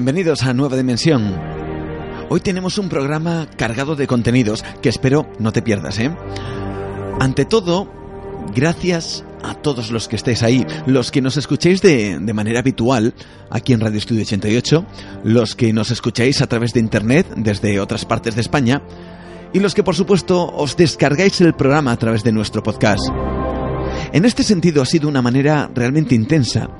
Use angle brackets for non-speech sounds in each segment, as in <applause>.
Bienvenidos a Nueva Dimensión. Hoy tenemos un programa cargado de contenidos que espero no te pierdas, ¿eh? Ante todo, gracias a todos los que estéis ahí, los que nos escuchéis de, de, manera habitual aquí en Radio Estudio 88, los que nos escucháis a través de Internet desde otras partes de España y los que por supuesto os descargáis el programa a través de nuestro podcast. En este sentido ha sido una manera realmente intensa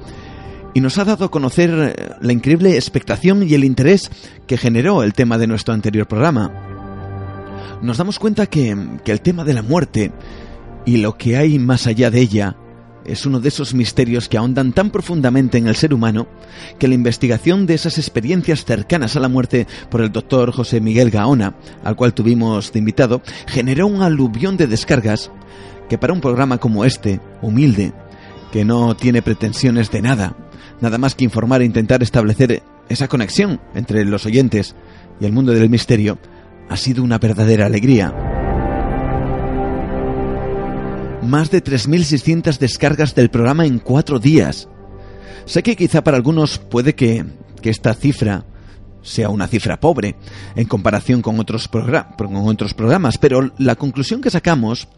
y nos ha dado a conocer eh, la increíble expectación y el interés que generó el tema de nuestro anterior programa. Nos damos cuenta que, que, el tema de la muerte y lo que hay más allá de ella es uno de esos misterios que ahondan tan profundamente en el ser humano que la investigación de esas experiencias cercanas a la muerte por el doctor José Miguel Gaona, al cual tuvimos de invitado, generó un aluvión de descargas que para un programa como este, humilde, que no tiene pretensiones de nada, nada más que informar e intentar establecer esa conexión entre los oyentes y el mundo del misterio, ha sido una verdadera alegría. Más de 3.600 descargas del programa en cuatro días. Sé que quizá para algunos puede que, que esta cifra sea una cifra pobre en comparación con otros, con otros programas, pero la conclusión que sacamos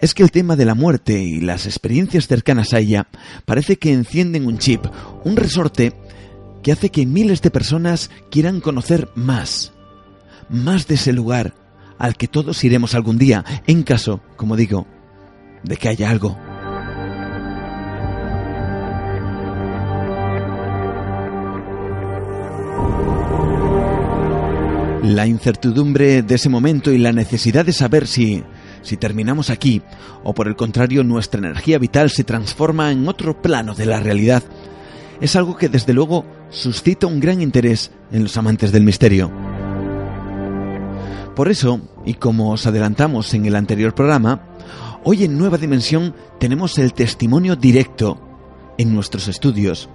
es que el tema de la muerte y las experiencias cercanas a ella parece que encienden un chip, un resorte que hace que miles de personas quieran conocer más, más de ese lugar al que todos iremos algún día, en caso, como digo, de que haya algo. La incertidumbre de ese momento y la necesidad de saber si, si terminamos aquí, o por el contrario nuestra energía vital se transforma en otro plano de la realidad, es algo que desde luego suscita un gran interés en los amantes del misterio. Por eso, y como os adelantamos en el anterior programa, hoy en Nueva Dimensión tenemos el testimonio directo en nuestros estudios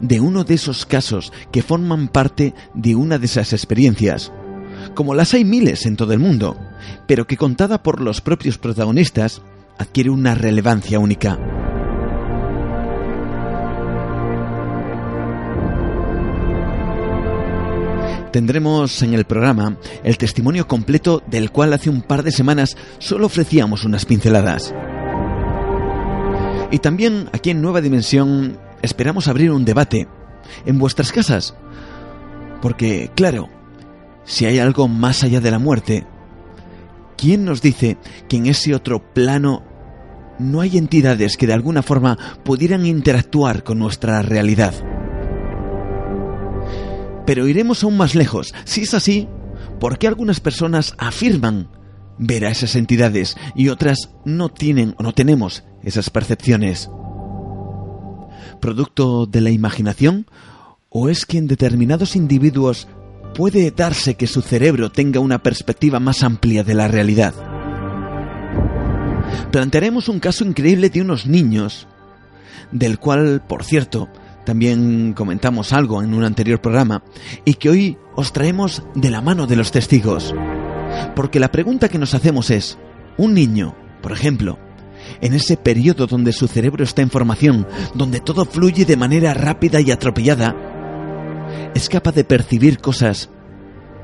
de uno de esos casos que forman parte de una de esas experiencias como las hay miles en todo el mundo, pero que contada por los propios protagonistas adquiere una relevancia única. Tendremos en el programa el testimonio completo del cual hace un par de semanas solo ofrecíamos unas pinceladas. Y también aquí en Nueva Dimensión esperamos abrir un debate en vuestras casas. Porque, claro, si hay algo más allá de la muerte, ¿quién nos dice que en ese otro plano no hay entidades que de alguna forma pudieran interactuar con nuestra realidad? Pero iremos aún más lejos. Si es así, ¿por qué algunas personas afirman ver a esas entidades y otras no tienen o no tenemos esas percepciones? ¿Producto de la imaginación? ¿O es que en determinados individuos puede darse que su cerebro tenga una perspectiva más amplia de la realidad. Plantearemos un caso increíble de unos niños, del cual, por cierto, también comentamos algo en un anterior programa, y que hoy os traemos de la mano de los testigos. Porque la pregunta que nos hacemos es, un niño, por ejemplo, en ese periodo donde su cerebro está en formación, donde todo fluye de manera rápida y atropellada, es capaz de percibir cosas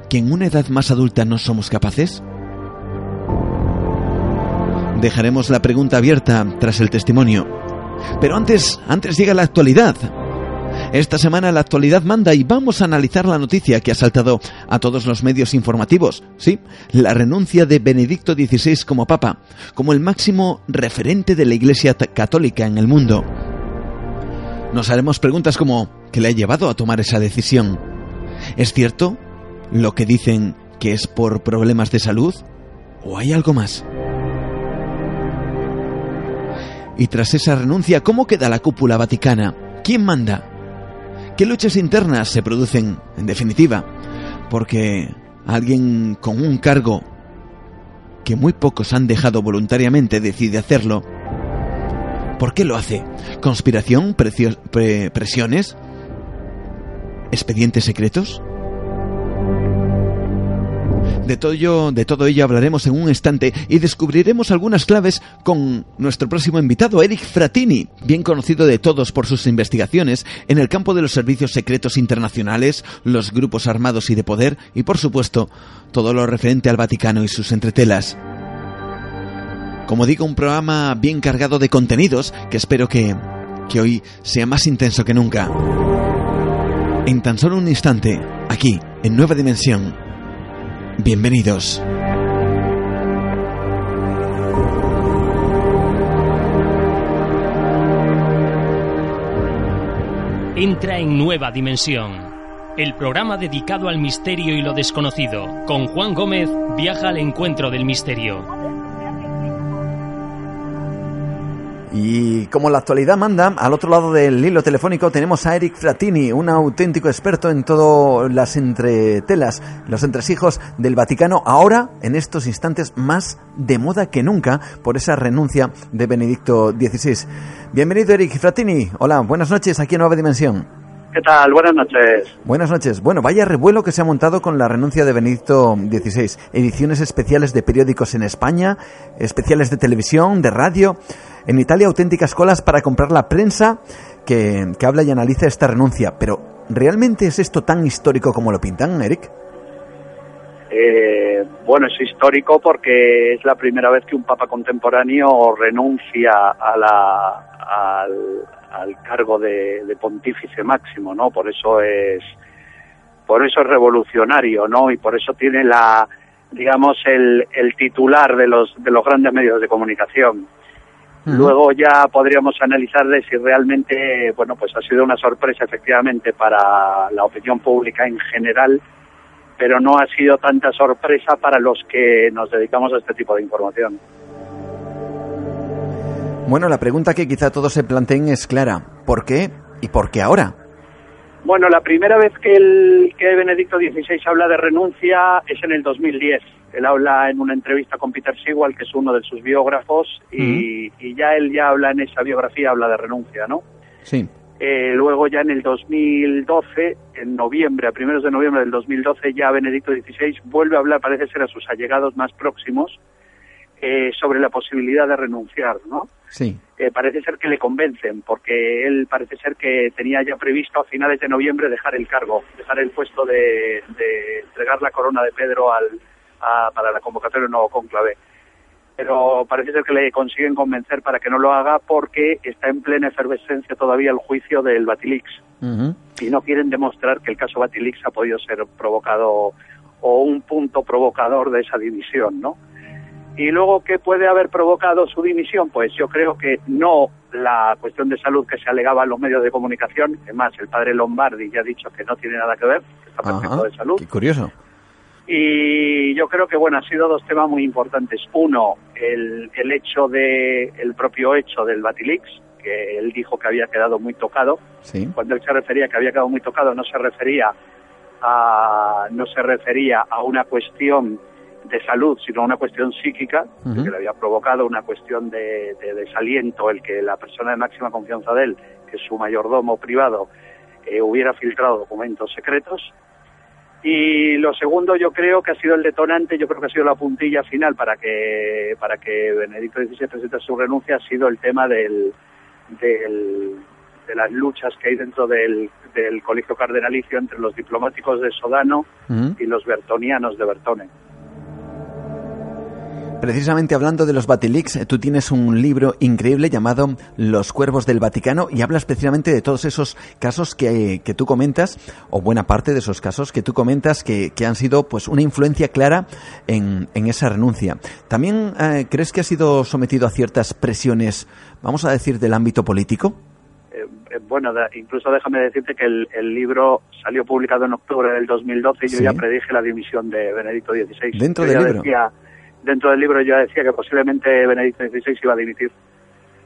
que en una edad más adulta no somos capaces? Dejaremos la pregunta abierta tras el testimonio. Pero antes, antes llega la actualidad. Esta semana la actualidad manda y vamos a analizar la noticia que ha saltado a todos los medios informativos. Sí, la renuncia de Benedicto XVI como Papa, como el máximo referente de la Iglesia Católica en el mundo. Nos haremos preguntas como ¿qué le ha llevado a tomar esa decisión? ¿Es cierto lo que dicen que es por problemas de salud? ¿O hay algo más? Y tras esa renuncia, ¿cómo queda la cúpula vaticana? ¿Quién manda? ¿Qué luchas internas se producen, en definitiva? Porque alguien con un cargo que muy pocos han dejado voluntariamente decide hacerlo. ¿Por qué lo hace? ¿Conspiración? ¿Presiones? ¿Expedientes secretos? De todo, ello, de todo ello hablaremos en un instante y descubriremos algunas claves con nuestro próximo invitado, Eric Fratini, bien conocido de todos por sus investigaciones en el campo de los servicios secretos internacionales, los grupos armados y de poder y, por supuesto, todo lo referente al Vaticano y sus entretelas. Como digo, un programa bien cargado de contenidos que espero que, que hoy sea más intenso que nunca. En tan solo un instante, aquí, en Nueva Dimensión, Bienvenidos. Entra en Nueva Dimensión. El programa dedicado al misterio y lo desconocido. Con Juan Gómez viaja al encuentro del misterio. Y como la actualidad manda, al otro lado del hilo telefónico tenemos a Eric Fratini, un auténtico experto en todas las entretelas, los entresijos del Vaticano, ahora, en estos instantes, más de moda que nunca por esa renuncia de Benedicto XVI. Bienvenido, Eric Fratini. Hola, buenas noches aquí en Nueva Dimensión. ¿Qué tal? Buenas noches. Buenas noches. Bueno, vaya revuelo que se ha montado con la renuncia de Benedicto XVI. Ediciones especiales de periódicos en España, especiales de televisión, de radio. En Italia, auténticas colas para comprar la prensa que, habla y analiza esta renuncia. Pero, ¿realmente es esto tan histórico como lo pintan, Eric? Eh, bueno, es histórico porque es la primera vez que un papa contemporáneo renuncia a la, al, cargo de, pontífice máximo, ¿no? Por eso es por eso es revolucionario, ¿no? Y por eso tiene la digamos el, el titular de los de los grandes medios de comunicación. Luego ya podríamos analizar de si realmente, bueno, pues ha sido una sorpresa efectivamente para la opinión pública en general, pero no ha sido tanta sorpresa para los que nos dedicamos a este tipo de información. Bueno, la pregunta que quizá todos se planteen es clara. ¿Por qué y por qué ahora? Bueno, la primera vez que, el, que Benedicto XVI habla de renuncia es en el 2010 él habla en una entrevista con Peter Sewell, que es uno de sus biógrafos, y, ya él ya habla en esa biografía, habla de renuncia, ¿no? Sí. Eh, luego ya en el 2012, en noviembre, a primeros de noviembre del 2012, ya Benedicto XVI vuelve a hablar, parece ser a sus allegados más próximos, eh, sobre la posibilidad de renunciar, ¿no? Sí. Eh, parece ser que le convencen, porque él parece ser que tenía ya previsto a finales de noviembre dejar el cargo, dejar el puesto de, de entregar la corona de Pedro al, para la convocatoria del nuevo conclave. Pero parece ser que le consiguen convencer para que no lo haga porque está en plena efervescencia todavía el juicio del Batilix. Y no quieren demostrar que el caso Batilix ha podido ser provocado o un punto provocador de esa división, ¿no? Y luego, ¿qué puede haber provocado su dimisión? Pues yo creo que no la cuestión de salud que se alegaba en los medios de comunicación, además el padre Lombardi ya ha dicho que no tiene nada que ver, que está perfecto de salud. Qué curioso. Y yo creo que, bueno, han sido dos temas muy importantes. Uno, el, el hecho de, el propio hecho del Batilix, que él dijo que había quedado muy tocado. Cuando él se refería que había quedado muy tocado, no se refería a, no se refería a una cuestión de salud, sino una cuestión psíquica, que le había provocado una cuestión de, desaliento, el que la persona de máxima confianza de él, que es su mayordomo privado, eh, hubiera filtrado documentos secretos. Y lo segundo yo creo que ha sido el detonante, yo creo que ha sido la puntilla final para que para que Benedicto XVI presente su renuncia ha sido el tema del, del de las luchas que hay dentro del, del colegio cardenalicio entre los diplomáticos de Sodano y los bertonianos de Bertone. Precisamente hablando de los Batilix, tú tienes un libro increíble llamado Los Cuervos del Vaticano y hablas precisamente de todos esos casos que, que tú comentas, o buena parte de esos casos que tú comentas que, que han sido pues una influencia clara en, en esa renuncia. ¿También eh, crees que ha sido sometido a ciertas presiones, vamos a decir, del ámbito político? Eh, eh bueno, incluso déjame decirte que el, el, libro salió publicado en octubre del 2012 y ¿Sí? yo ya predije la dimisión de Benedicto XVI. Dentro del libro. Decía, dentro del libro yo decía que posiblemente Benedicto XVI iba a dimitir.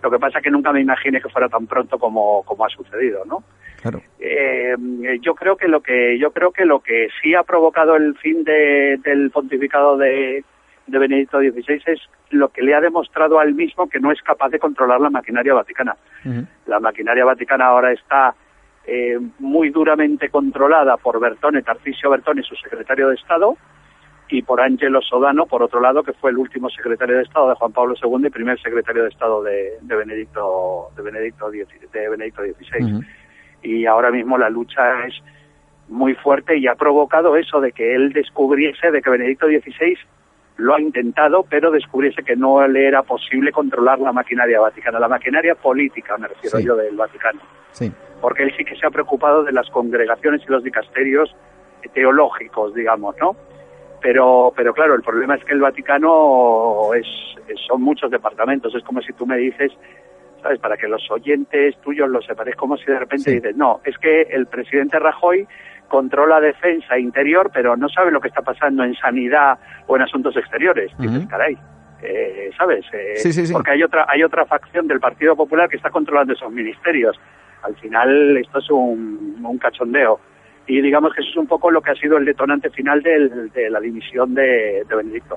Lo que pasa es que nunca me imaginé que fuera tan pronto como, como ha sucedido, ¿no? Claro. Eh, yo creo que lo que yo creo que lo que sí ha provocado el fin de, del pontificado de, de Benedicto XVI es lo que le ha demostrado al mismo que no es capaz de controlar la maquinaria vaticana. Uh -huh. La maquinaria vaticana ahora está eh, muy duramente controlada por Bertone, Tarcisio Bertone, su secretario de Estado, y por Angelo Sodano, por otro lado, que fue el último secretario de Estado de Juan Pablo II y primer secretario de Estado de, de Benedicto de Benedicto de Benedicto XVI. Uh -huh. Y ahora mismo la lucha es muy fuerte y ha provocado eso de que él descubriese de que Benedicto XVI lo ha intentado, pero descubriese que no le era posible controlar la maquinaria vaticana, la maquinaria política, me refiero Sí. yo, del Vaticano. Sí. Porque él sí que se ha preocupado de las congregaciones y los dicasterios teológicos, digamos, ¿no? Pero, pero claro, el problema es que el Vaticano es, es- son muchos departamentos. Es como si tú me dices, ¿sabes? Para que los oyentes tuyos lo sepan. Es como si de repente Sí. dices, no, es que el presidente Rajoy controla defensa interior, pero no sabe lo que está pasando en sanidad o en asuntos exteriores. Dices, Ujú. caray, eh, ¿sabes? Eh, Sí, sí, sí. Porque hay otra, hay otra facción del Partido Popular que está controlando esos ministerios. Al final esto es un, un cachondeo. Y digamos que eso es un poco lo que ha sido el detonante final del- de la dimisión de, de Benedicto.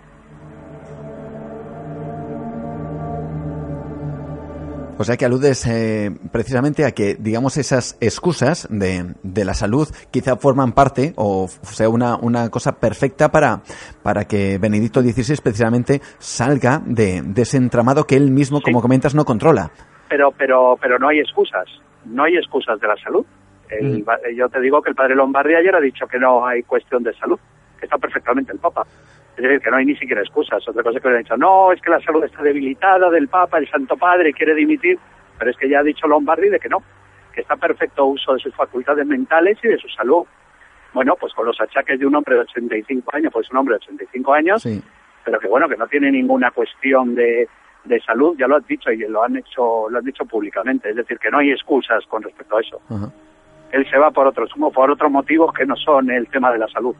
O sea que aludes eh, precisamente a que, digamos, esas excusas de, de la salud quizá forman parte o sea una, una cosa perfecta para, para que Benedicto XVI precisamente salga de, de ese entramado que él mismo, Sí. como comentas, no controla. Pero, pero, pero no hay excusas. No hay excusas de la salud. El Mm. Yo te digo que el padre Lombardi ayer ha dicho que no hay cuestión de salud, que está perfectamente el Papa. Es decir, que no hay ni siquiera excusas. Otra cosa que le han dicho, no, es que la salud está debilitada del Papa, el Santo Padre quiere dimitir, pero es que ya ha dicho Lombardi de que no, que está perfecto uso de sus facultades mentales y de su salud. Bueno, pues con los achaques de un hombre de 85 años, pues un hombre de 85 años, Sí. pero que bueno, que no tiene ninguna cuestión de, de salud, ya lo has dicho y lo han hecho, lo han dicho públicamente, es decir, que no hay excusas con respecto a eso. Ajá. Él se va por otros, por otros motivos que no son el tema de la salud.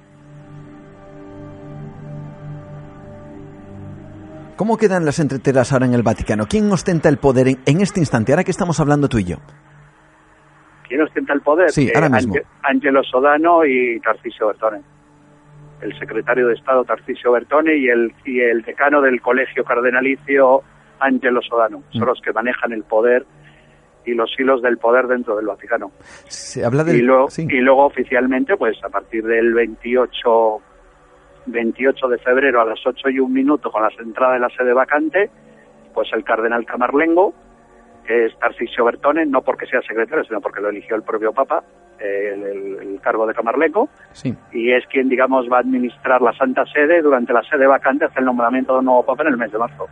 ¿Cómo quedan las entreteras ahora en el Vaticano? ¿Quién ostenta el poder en, en este instante, ahora que estamos hablando tú y yo? ¿Quién ostenta el poder? Sí, ahora mismo. Ange- Angelo Sodano y Tarcisio Bertone. El secretario de Estado Tarcisio Bertone y el, y el decano del colegio cardenalicio Angelo Sodano. Son Mm. los que manejan el poder y los hilos del poder dentro del Vaticano. Se habla del... y, luego, sí. y luego oficialmente, pues a partir del 28, 28 de febrero a las 8 y un minuto con la entrada de la sede vacante, pues el cardenal Camarlengo, que es Tarcisio Bertone, no porque sea secretario, sino porque lo eligió el propio Papa, eh, el, el- el cargo de Camarlengo, Sí. y es quien, digamos, va a administrar la Santa Sede durante la sede vacante hasta el nombramiento de un nuevo Papa en el mes de marzo.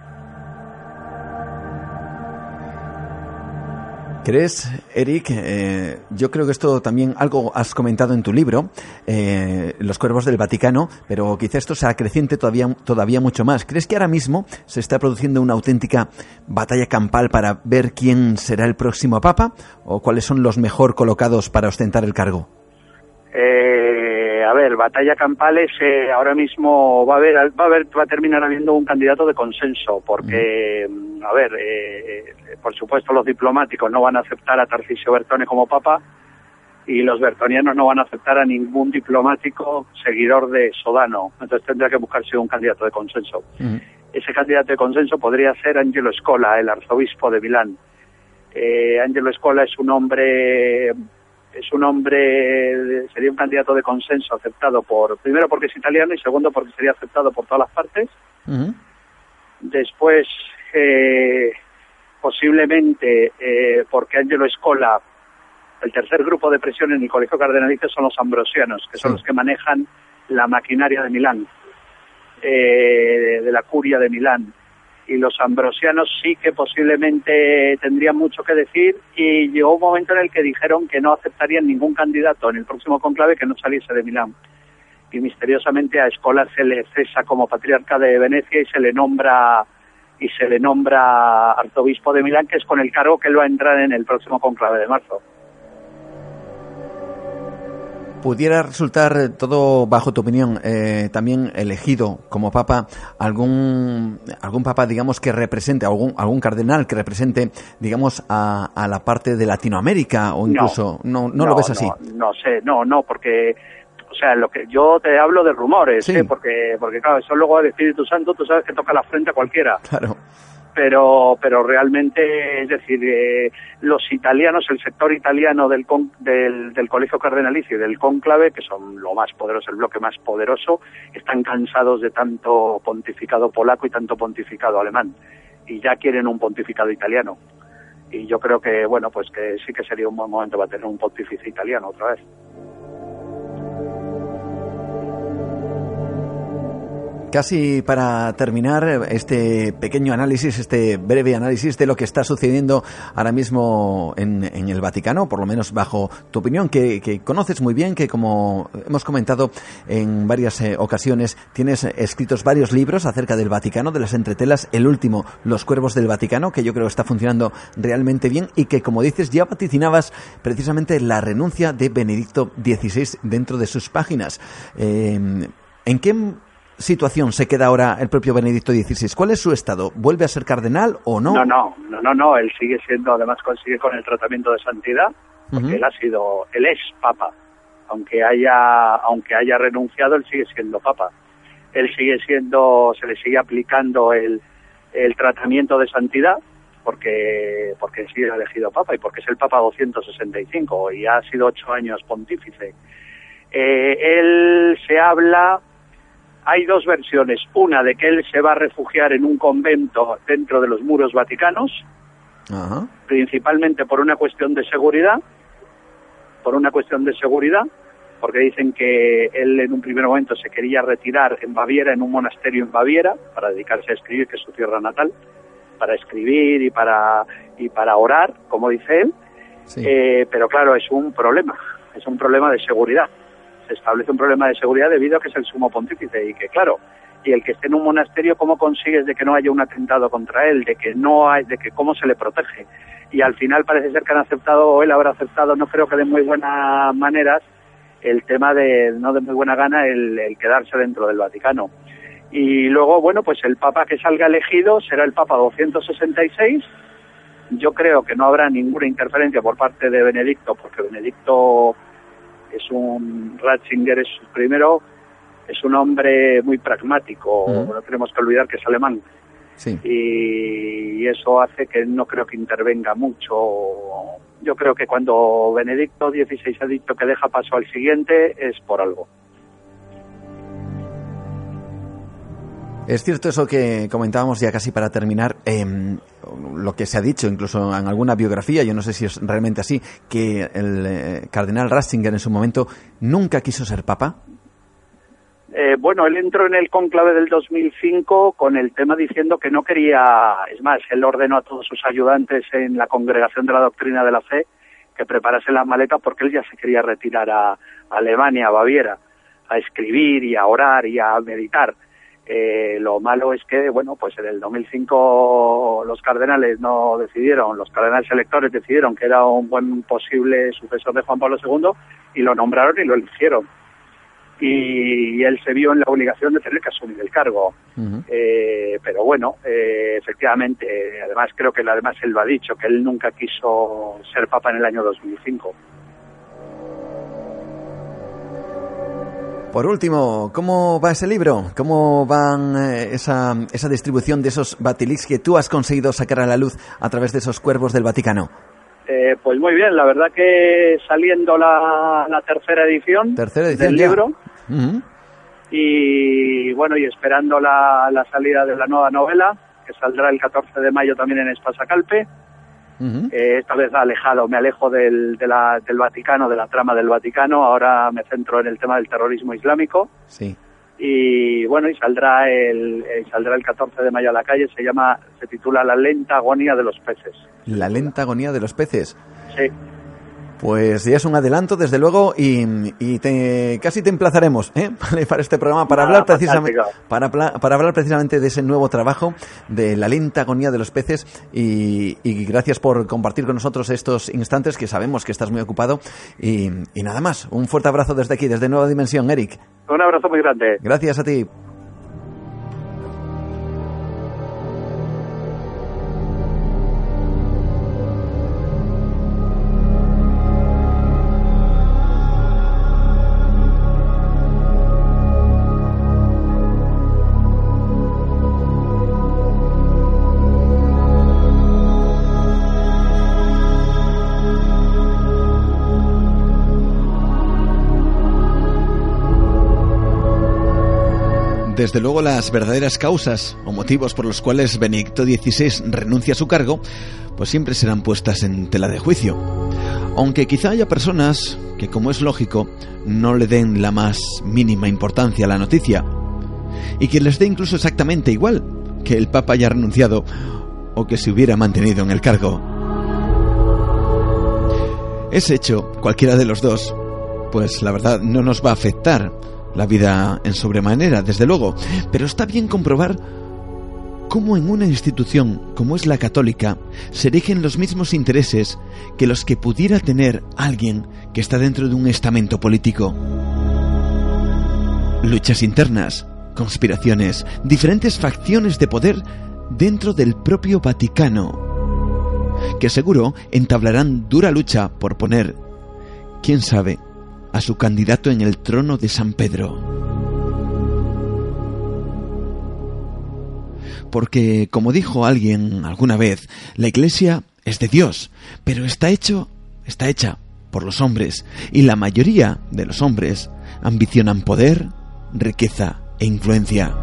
¿Crees, Eric? eh, yo creo que esto también algo has comentado en tu libro, eh, Los Cuervos del Vaticano, pero quizá esto se acreciente todavía, todavía mucho más. ¿Crees que ahora mismo se está produciendo una auténtica batalla campal para ver quién será el próximo papa? ¿O cuáles son los mejor colocados para ostentar el cargo? Eh, a ver, batalla campales, eh, ahora mismo va a haber, va a haber, va a terminar habiendo un candidato de consenso, porque, mm, a ver, eh, eh, por supuesto los diplomáticos no van a aceptar a Tarcisio Bertone como papa y los bertonianos no van a aceptar a ningún diplomático seguidor de Sodano, entonces tendrá que buscarse un candidato de consenso. Mm, Ese candidato de consenso podría ser Angelo Scola, el arzobispo de Milán. Eh, Angelo Scola es un hombre, es un hombre, sería un candidato de consenso aceptado por, primero porque es italiano y segundo porque sería aceptado por todas las partes. Después, eh, posiblemente eh, porque Angelo Scola El tercer grupo de presión en el Colegio Cardenalicio son los ambrosianos, que son los que manejan la maquinaria de Milán, eh, de la curia de Milán y los ambrosianos sí que posiblemente tendrían mucho que decir y llegó un momento en el que dijeron que no aceptarían ningún candidato en el próximo conclave que no saliese de Milán. Y misteriosamente a Escola se le cesa como patriarca de Venecia y se le nombra y se le nombra arzobispo de Milán, que es con el cargo que él va a entrar en el próximo conclave de marzo pudiera resultar todo, bajo tu opinión, eh, también elegido como papa algún, algún papa, digamos, que represente, algún, algún cardenal que represente, digamos, a, a la parte de Latinoamérica o incluso, no, no, lo ves así. No, sé, no, no, porque o sea, lo que yo te hablo de rumores, ¿eh? porque porque claro, eso luego al Espíritu Santo tú sabes que toca la frente a cualquiera. Claro pero pero realmente es decir eh, los italianos el sector italiano del, del, del colegio cardenalicio y del cónclave que son lo más poderoso el bloque más poderoso están cansados de tanto pontificado polaco y tanto pontificado alemán. Y ya quieren un pontificado italiano. Y yo creo que bueno pues que sí que sería un buen momento para tener un pontífice italiano otra vez Casi para terminar este pequeño análisis, este breve análisis de lo que está sucediendo ahora mismo en, el Vaticano, por lo menos bajo tu opinión, que, conoces muy bien, que como hemos comentado en varias eh, ocasiones, tienes escritos varios libros acerca del Vaticano, de las entretelas, el último, Los Cuervos del Vaticano, que yo creo está funcionando realmente bien y que, como dices, ya vaticinabas precisamente la renuncia de Benedicto XVI dentro de sus páginas. Eh, ¿En qué situación se queda ahora el propio Benedicto XVI? ¿Cuál es su estado? ¿Vuelve a ser cardenal o no? No, no, no, no, no. él sigue siendo, además consigue con el tratamiento de santidad, porque él ha sido, él es papa. Aunque haya, aunque haya renunciado, él sigue siendo papa. Él sigue siendo, se le sigue aplicando el, el tratamiento de santidad, porque, porque sigue elegido papa y porque es el papa 265 y ha sido ocho años pontífice. Eh, él se habla hay dos versiones. Una de que él se va a refugiar en un convento dentro de los muros vaticanos, principalmente por una cuestión de seguridad, por una cuestión de seguridad, porque dicen que él en un primer momento se quería retirar en Baviera, en un monasterio en Baviera, para dedicarse a escribir, que es su tierra natal, para escribir y para, y para orar, como dice él. Eh, pero claro, es un problema, es un problema de seguridad se establece un problema de seguridad debido a que es el sumo pontífice y que, claro, y el que esté en un monasterio, ¿cómo consigues de que no haya un atentado contra él? De que no hay, de que cómo se le protege. Y al final parece ser que han aceptado, o él habrá aceptado, no creo que de muy buenas maneras, el tema de, no de muy buena gana, el, el quedarse dentro del Vaticano. Y luego, bueno, pues el Papa que salga elegido será el Papa 266. Yo creo que no habrá ninguna interferencia por parte de Benedicto, porque Benedicto es un Ratzinger es primero es un hombre muy pragmático, no tenemos que olvidar que es alemán. Y, eso hace que no creo que intervenga mucho. Yo creo que cuando Benedicto XVI ha dicho que deja paso al siguiente es por algo. Es cierto eso que comentábamos ya casi para terminar, em, lo que se ha dicho incluso en alguna biografía, yo no sé si es realmente así, que el eh, cardenal Ratzinger en su momento nunca quiso ser papa. Eh, bueno, él entró en el conclave del 2005 con el tema diciendo que no quería, es más, él ordenó a todos sus ayudantes en la congregación de la doctrina de la fe que preparasen las maletas porque él ya se quería retirar a Alemania, a Baviera, a escribir y a orar y a meditar eh, lo malo es que, bueno, pues en el 2005 los cardenales no decidieron, los cardenales electores decidieron que era un buen posible sucesor de Juan Pablo II y lo nombraron y lo eligieron. Y, él se vio en la obligación de tener que asumir el cargo. eh, pero bueno, eh, efectivamente, además creo que además él lo ha dicho, que él nunca quiso ser papa en el año 2005. Por último, ¿cómo va ese libro? ¿Cómo van eh, esa, esa distribución de esos batilix que tú has conseguido sacar a la luz a través de esos cuervos del Vaticano? Eh, pues muy bien, la verdad que saliendo la, tercera edición, del libro y bueno, y esperando la, la salida de la nueva novela, que saldrá el 14 de mayo también en Espasacalpe, Eh, esta vez alejado, me alejo del, del Vaticano, de la trama del Vaticano. Ahora me centro en el tema del terrorismo islámico. Sí. Y bueno, y saldrá el, eh, saldrá el 14 de mayo a la calle. Se llama, se titula La lenta agonía de los peces. La lenta agonía de los peces. Sí. Pues ya es un adelanto, desde luego, y, te, casi te emplazaremos ¿eh? <laughs> para este programa para hablar precisamente para, para, hablar precisamente de ese nuevo trabajo de la lenta agonía de los peces y, gracias por compartir con nosotros estos instantes que sabemos que estás muy ocupado y, y nada más. Un fuerte abrazo desde aquí, desde Nueva Dimensión, Eric. Un abrazo muy grande. Gracias a ti. Desde luego las verdaderas causas o motivos por los cuales Benedicto XVI renuncia a su cargo, pues siempre serán puestas en tela de juicio. Aunque quizá haya personas que, como es lógico, no le den la más mínima importancia a la noticia, y que les dé incluso exactamente igual que el Papa haya renunciado o que se hubiera mantenido en el cargo. Ese hecho, cualquiera de los dos, pues la verdad no nos va a afectar la vida en sobremanera, desde luego, pero está bien comprobar cómo en una institución como es la católica se erigen los mismos intereses que los que pudiera tener alguien que está dentro de un estamento político. Luchas internas, conspiraciones, diferentes facciones de poder dentro del propio Vaticano, que seguro entablarán dura lucha por poner, quién sabe, a su candidato en el trono de San Pedro. Porque, como dijo alguien alguna vez, la iglesia es de Dios, pero está hecho, está hecha por los hombres, y la mayoría de los hombres ambicionan poder, riqueza e influencia.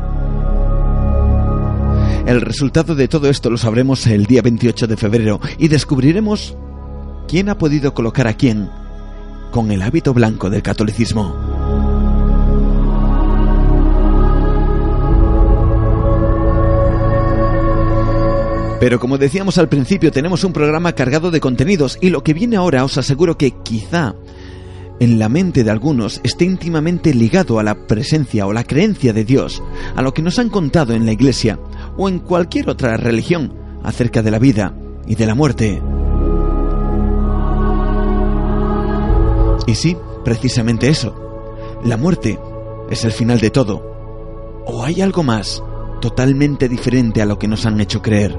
El resultado de todo esto lo sabremos el día 28 de febrero y descubriremos quién ha podido colocar a quién con el hábito blanco del catolicismo. Pero como decíamos al principio, tenemos un programa cargado de contenidos y lo que viene ahora os aseguro que quizá en la mente de algunos esté íntimamente ligado a la presencia o la creencia de Dios, a lo que nos han contado en la Iglesia o en cualquier otra religión acerca de la vida y de la muerte. Y sí, precisamente eso. La muerte es el final de todo. ¿O hay algo más, totalmente diferente a lo que nos han hecho creer?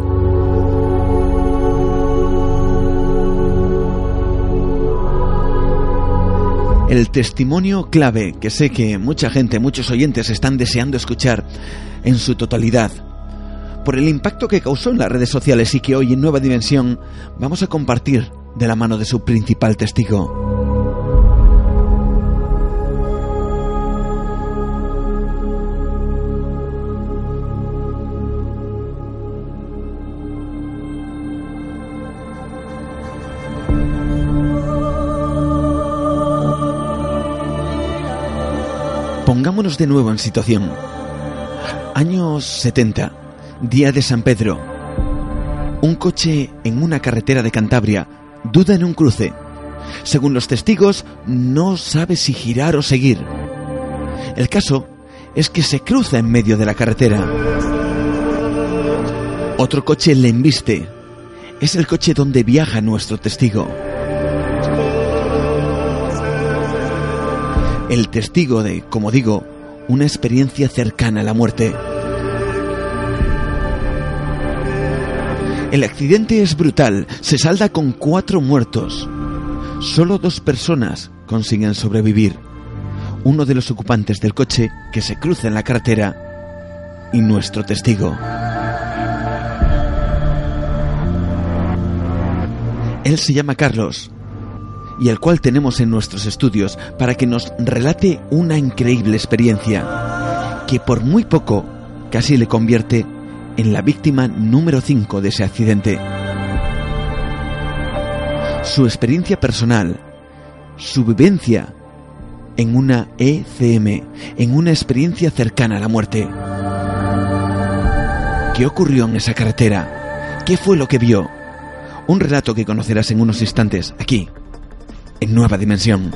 El testimonio clave que sé que mucha gente, muchos oyentes están deseando escuchar en su totalidad, por el impacto que causó en las redes sociales y que hoy en Nueva Dimensión vamos a compartir de la mano de su principal testigo. Pongámonos de nuevo en situación. Años 70, día de San Pedro. Un coche en una carretera de Cantabria duda en un cruce. Según los testigos, no sabe si girar o seguir. El caso es que se cruza en medio de la carretera. Otro coche le embiste. Es el coche donde viaja nuestro testigo. El testigo de, como digo, una experiencia cercana a la muerte. El accidente es brutal, se salda con cuatro muertos. Solo dos personas consiguen sobrevivir. Uno de los ocupantes del coche que se cruza en la carretera y nuestro testigo. Él se llama Carlos y el cual tenemos en nuestros estudios para que nos relate una increíble experiencia que por muy poco casi le convierte en la víctima número 5 de ese accidente. su experiencia personal, su vivencia en una ECM, en una experiencia cercana a la muerte. ¿Qué ocurrió en esa carretera? ¿Qué fue lo que vio? Un relato que conocerás en unos instantes aquí, en Nueva Dimensión.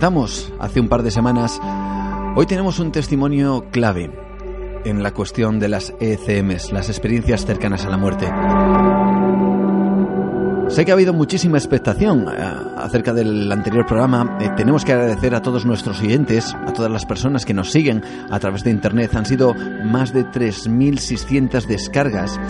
Comentamos hace un par de semanas, hoy tenemos un testimonio clave en la cuestión de las ECMs, las experiencias cercanas a la muerte. Sé que ha habido muchísima expectación eh, acerca del anterior programa. Eh, tenemos que agradecer a todos nuestros oyentes, a todas las personas que nos siguen a través de Internet. Han sido más de 3.600 descargas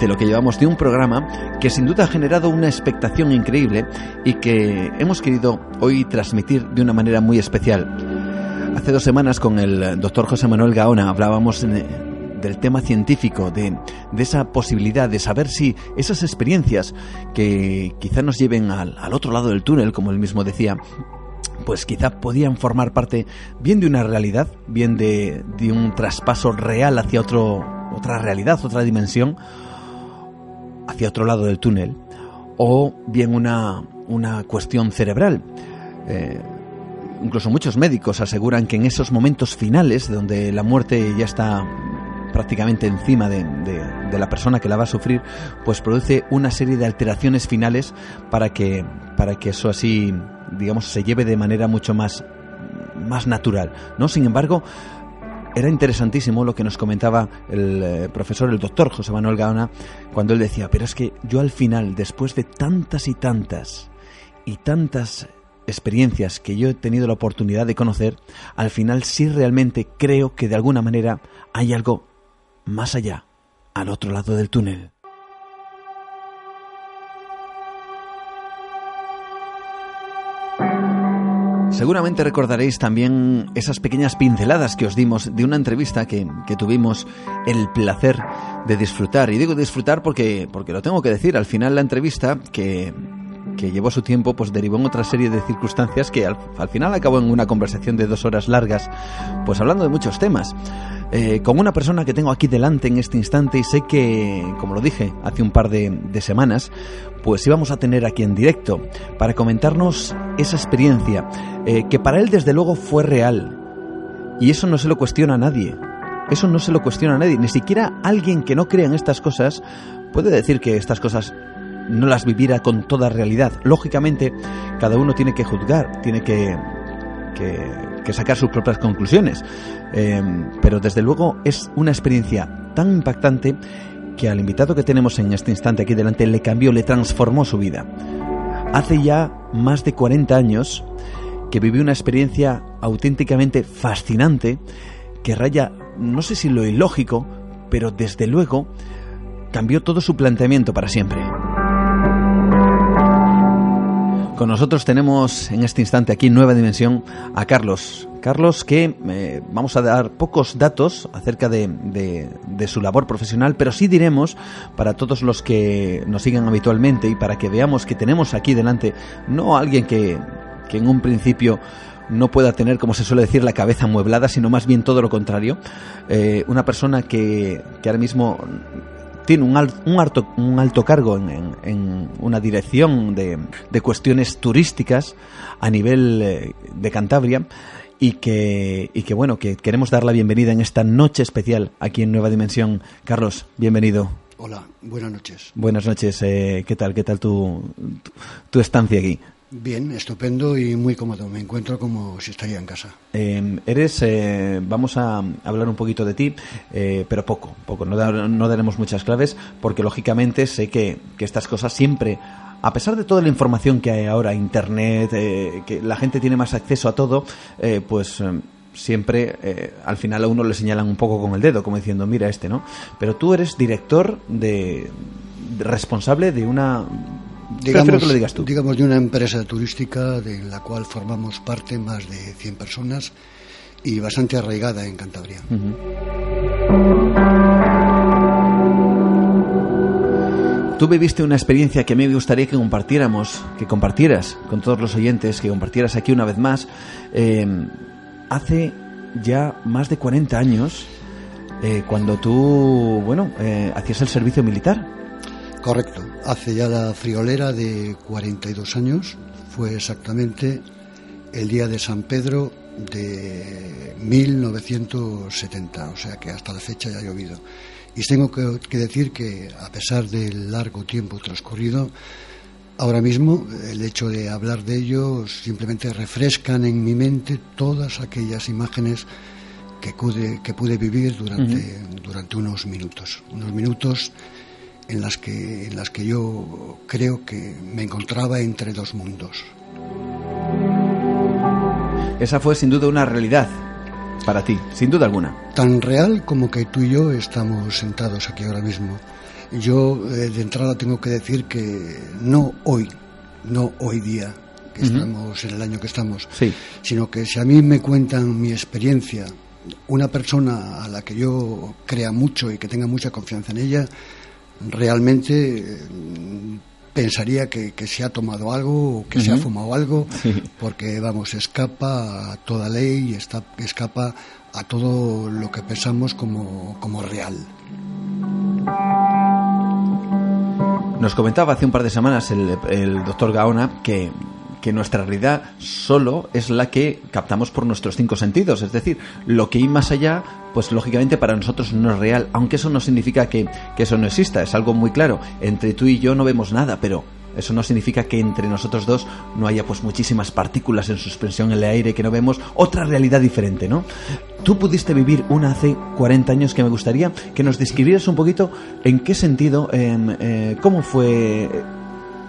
de lo que llevamos de un programa que sin duda ha generado una expectación increíble y que hemos querido hoy transmitir de una manera muy especial. Hace dos semanas con el doctor José Manuel Gaona hablábamos del tema científico, de, esa posibilidad de saber si esas experiencias que quizá nos lleven al, otro lado del túnel, como él mismo decía, pues quizá podían formar parte bien de una realidad, bien de, de un traspaso real hacia otro, otra realidad, otra dimensión, hacia otro lado del túnel, o bien una, una cuestión cerebral. Eh, incluso muchos médicos aseguran que en esos momentos finales, donde la muerte ya está prácticamente encima de, de, la persona que la va a sufrir, pues produce una serie de alteraciones finales para que, para que eso así, digamos, se lleve de manera mucho más, más natural. ¿no? Sin embargo, era interesantísimo lo que nos comentaba el eh, profesor, el doctor José Manuel Gaona, cuando él decía, pero es que yo al final, después de tantas y tantas y tantas experiencias que yo he tenido la oportunidad de conocer, al final sí realmente creo que de alguna manera hay algo más allá, al otro lado del túnel. Seguramente recordaréis también esas pequeñas pinceladas que os dimos de una entrevista que, tuvimos el placer de disfrutar. Y digo disfrutar porque, porque lo tengo que decir, al final la entrevista que, que llevó su tiempo, pues derivó en otra serie de circunstancias que al, final acabó en una conversación de dos horas largas, pues hablando de muchos temas. Eh, con una persona que tengo aquí delante en este instante y sé que, como lo dije hace un par de, semanas, pues íbamos a tener aquí en directo para comentarnos esa experiencia, eh, que para él desde luego fue real. Y eso no se lo cuestiona a nadie. Eso no se lo cuestiona a nadie. Ni siquiera alguien que no crea en estas cosas puede decir que estas cosas no las viviera con toda realidad. Lógicamente, cada uno tiene que juzgar, tiene que, que, sacar sus propias conclusiones. Eh, pero desde luego es una experiencia tan impactante que al invitado que tenemos en este instante aquí delante le cambió, le transformó su vida. Hace ya más de 40 años que vivió una experiencia auténticamente fascinante que raya, no sé si lo ilógico, pero desde luego cambió todo su planteamiento para siempre. Con nosotros tenemos en este instante aquí en Nueva Dimensión a Carlos. Carlos que eh, vamos a dar pocos datos acerca de, de, su labor profesional, pero sí diremos para todos los que nos sigan habitualmente y para que veamos que tenemos aquí delante no a alguien que, que en un principio no pueda tener, como se suele decir, la cabeza amueblada, sino más bien todo lo contrario. Eh, una persona que, que ahora mismo tiene un, un, alto, un alto cargo en, una dirección de, de, cuestiones turísticas a nivel eh, de Cantabria y que, y que bueno, que queremos dar la bienvenida en esta noche especial aquí en Nueva Dimensión. Carlos, bienvenido. Hola, buenas noches. Buenas noches, eh, ¿qué tal? ¿Qué tal tu, tu estancia aquí? Bien, estupendo y muy cómodo. Me encuentro como si estaría en casa. Em, eres, eh, vamos a hablar un poquito de ti, eh, pero poco, poco. No, no, daremos muchas claves porque lógicamente sé que, que, estas cosas siempre, a pesar de toda la información que hay ahora, internet, eh, que la gente tiene más acceso a todo, pues siempre eh, al final a uno le señalan un poco con el dedo, como diciendo, mira este, ¿no? Pero tú eres director de, responsable de una digamos, que lo digas tú. digamos de una empresa turística de la cual formamos parte más de 100 personas y bastante arraigada en Cantabria. Tú viviste una experiencia que a mí me gustaría que compartiéramos, que compartieras con todos los oyentes, que compartieras aquí una vez más. Eh, hace ya más de 40 años, eh, cuando tú, bueno, eh, hacías el servicio militar. Correcto. Hace ya la friolera de 42 años. Fue exactamente el día de San Pedro de 1970. O sea que hasta la fecha ya ha llovido. Y tengo que, decir que, a pesar del largo tiempo transcurrido, ahora mismo el hecho de hablar de ello simplemente refrescan en mi mente todas aquellas imágenes que pude, que pude vivir durante, durante unos minutos. Unos minutos en las, que, en las que yo creo que me encontraba entre dos mundos. Esa fue sin duda una realidad para ti, sin duda alguna. Tan real como que tú y yo estamos sentados aquí ahora mismo. Yo eh, de entrada tengo que decir que no hoy, no hoy día, que estamos en el año que estamos, sí. sino que si a mí me cuentan mi experiencia, una persona a la que yo crea mucho y que tenga mucha confianza en ella, realmente pensaría que, se ha tomado algo o que se ha fumado algo, <laughs> porque, vamos, escapa a toda ley y está, escapa a todo lo que pensamos como, como real. Nos comentaba hace un par de semanas el, el doctor Gaona que que nuestra realidad solo es la que captamos por nuestros cinco sentidos. Es decir, lo que hay más allá, pues lógicamente para nosotros no es real, aunque eso no significa que, eso no exista, es algo muy claro. Entre tú y yo no vemos nada, pero eso no significa que entre nosotros dos no haya pues muchísimas partículas en suspensión en el aire que no vemos, otra realidad diferente, ¿no? Tú pudiste vivir una hace 40 años que me gustaría que nos describieras un poquito en qué sentido, em, eh, cómo fue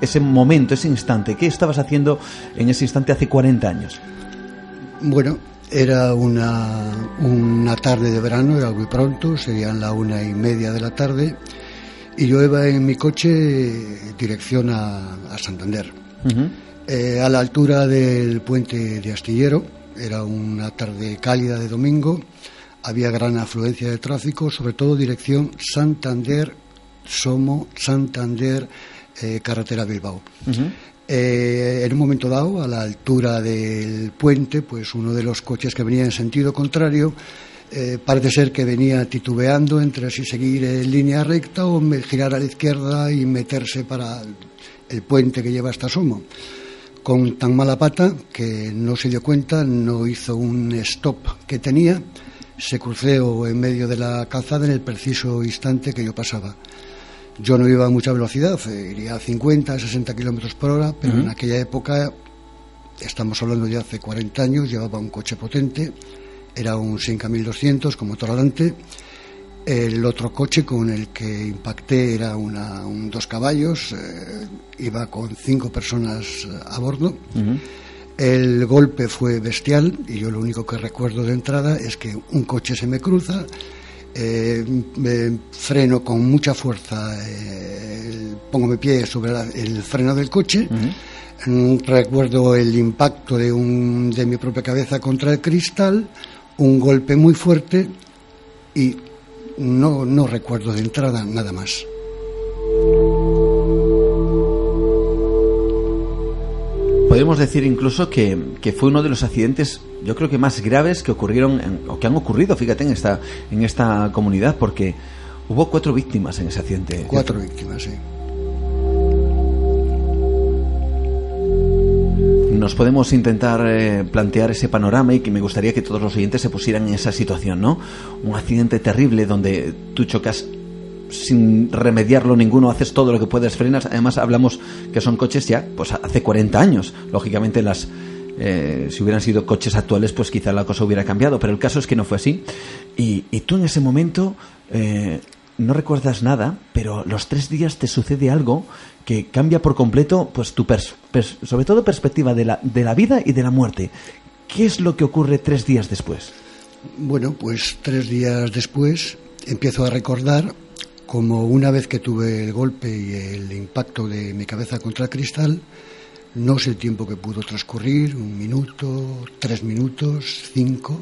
ese momento, ese instante? ¿Qué estabas haciendo en ese instante hace 40 años? Bueno, era una, una tarde de verano, era muy pronto, serían la una y media de la tarde, y yo iba en mi coche dirección a, Santander. Eh, a la altura del puente de Astillero, era una tarde cálida de domingo, había gran afluencia de tráfico, sobre todo dirección Santander, Somo, Santander, eh, carretera Bilbao. Eh, en un momento dado, a la altura del puente, pues uno de los coches que venía en sentido contrario eh, parece ser que venía titubeando entre si seguir en línea recta o girar a la izquierda y meterse para el puente que lleva hasta Somo. Con tan mala pata que no se dio cuenta, no hizo un stop que tenía, se cruceó en medio de la calzada en el preciso instante que yo pasaba. Yo no iba a mucha velocidad, eh, iría a 50, 60 kilómetros por hora, pero en aquella época, estamos hablando de hace 40 años, llevaba un coche potente, era un 5200 con motor adelante. El otro coche con el que impacté era una, un dos caballos, eh, iba con cinco personas a bordo. El golpe fue bestial y yo lo único que recuerdo de entrada es que un coche se me cruza, eh, freno con mucha fuerza, eh, pongo mi pie sobre el freno del coche. Mm, recuerdo el impacto de, un, de mi propia cabeza contra el cristal, un golpe muy fuerte y no, no recuerdo de entrada nada más. Podemos decir incluso que, que, fue uno de los accidentes, yo creo que más graves que ocurrieron o que han ocurrido, fíjate, en esta, en esta comunidad, porque hubo cuatro víctimas en ese accidente. Cuatro víctimas, sí. Nos podemos intentar eh, plantear ese panorama y que me gustaría que todos los oyentes se pusieran en esa situación, ¿no? Un accidente terrible donde tú chocas sin remediarlo ninguno, haces todo lo que puedes, frenas. Además, hablamos que son coches ya, pues hace 40 años. Lógicamente, las eh, si hubieran sido coches actuales, pues quizá la cosa hubiera cambiado. Pero el caso es que no fue así. Y, tú en ese momento eh, no recuerdas nada, pero los tres días te sucede algo que cambia por completo, pues tu sobre todo perspectiva de la, de la vida y de la muerte. ¿Qué es lo que ocurre tres días después? Bueno, pues tres días después empiezo a recordar como una vez que tuve el golpe y el impacto de mi cabeza contra el cristal, no sé el tiempo que pudo transcurrir, un minuto, tres minutos, cinco,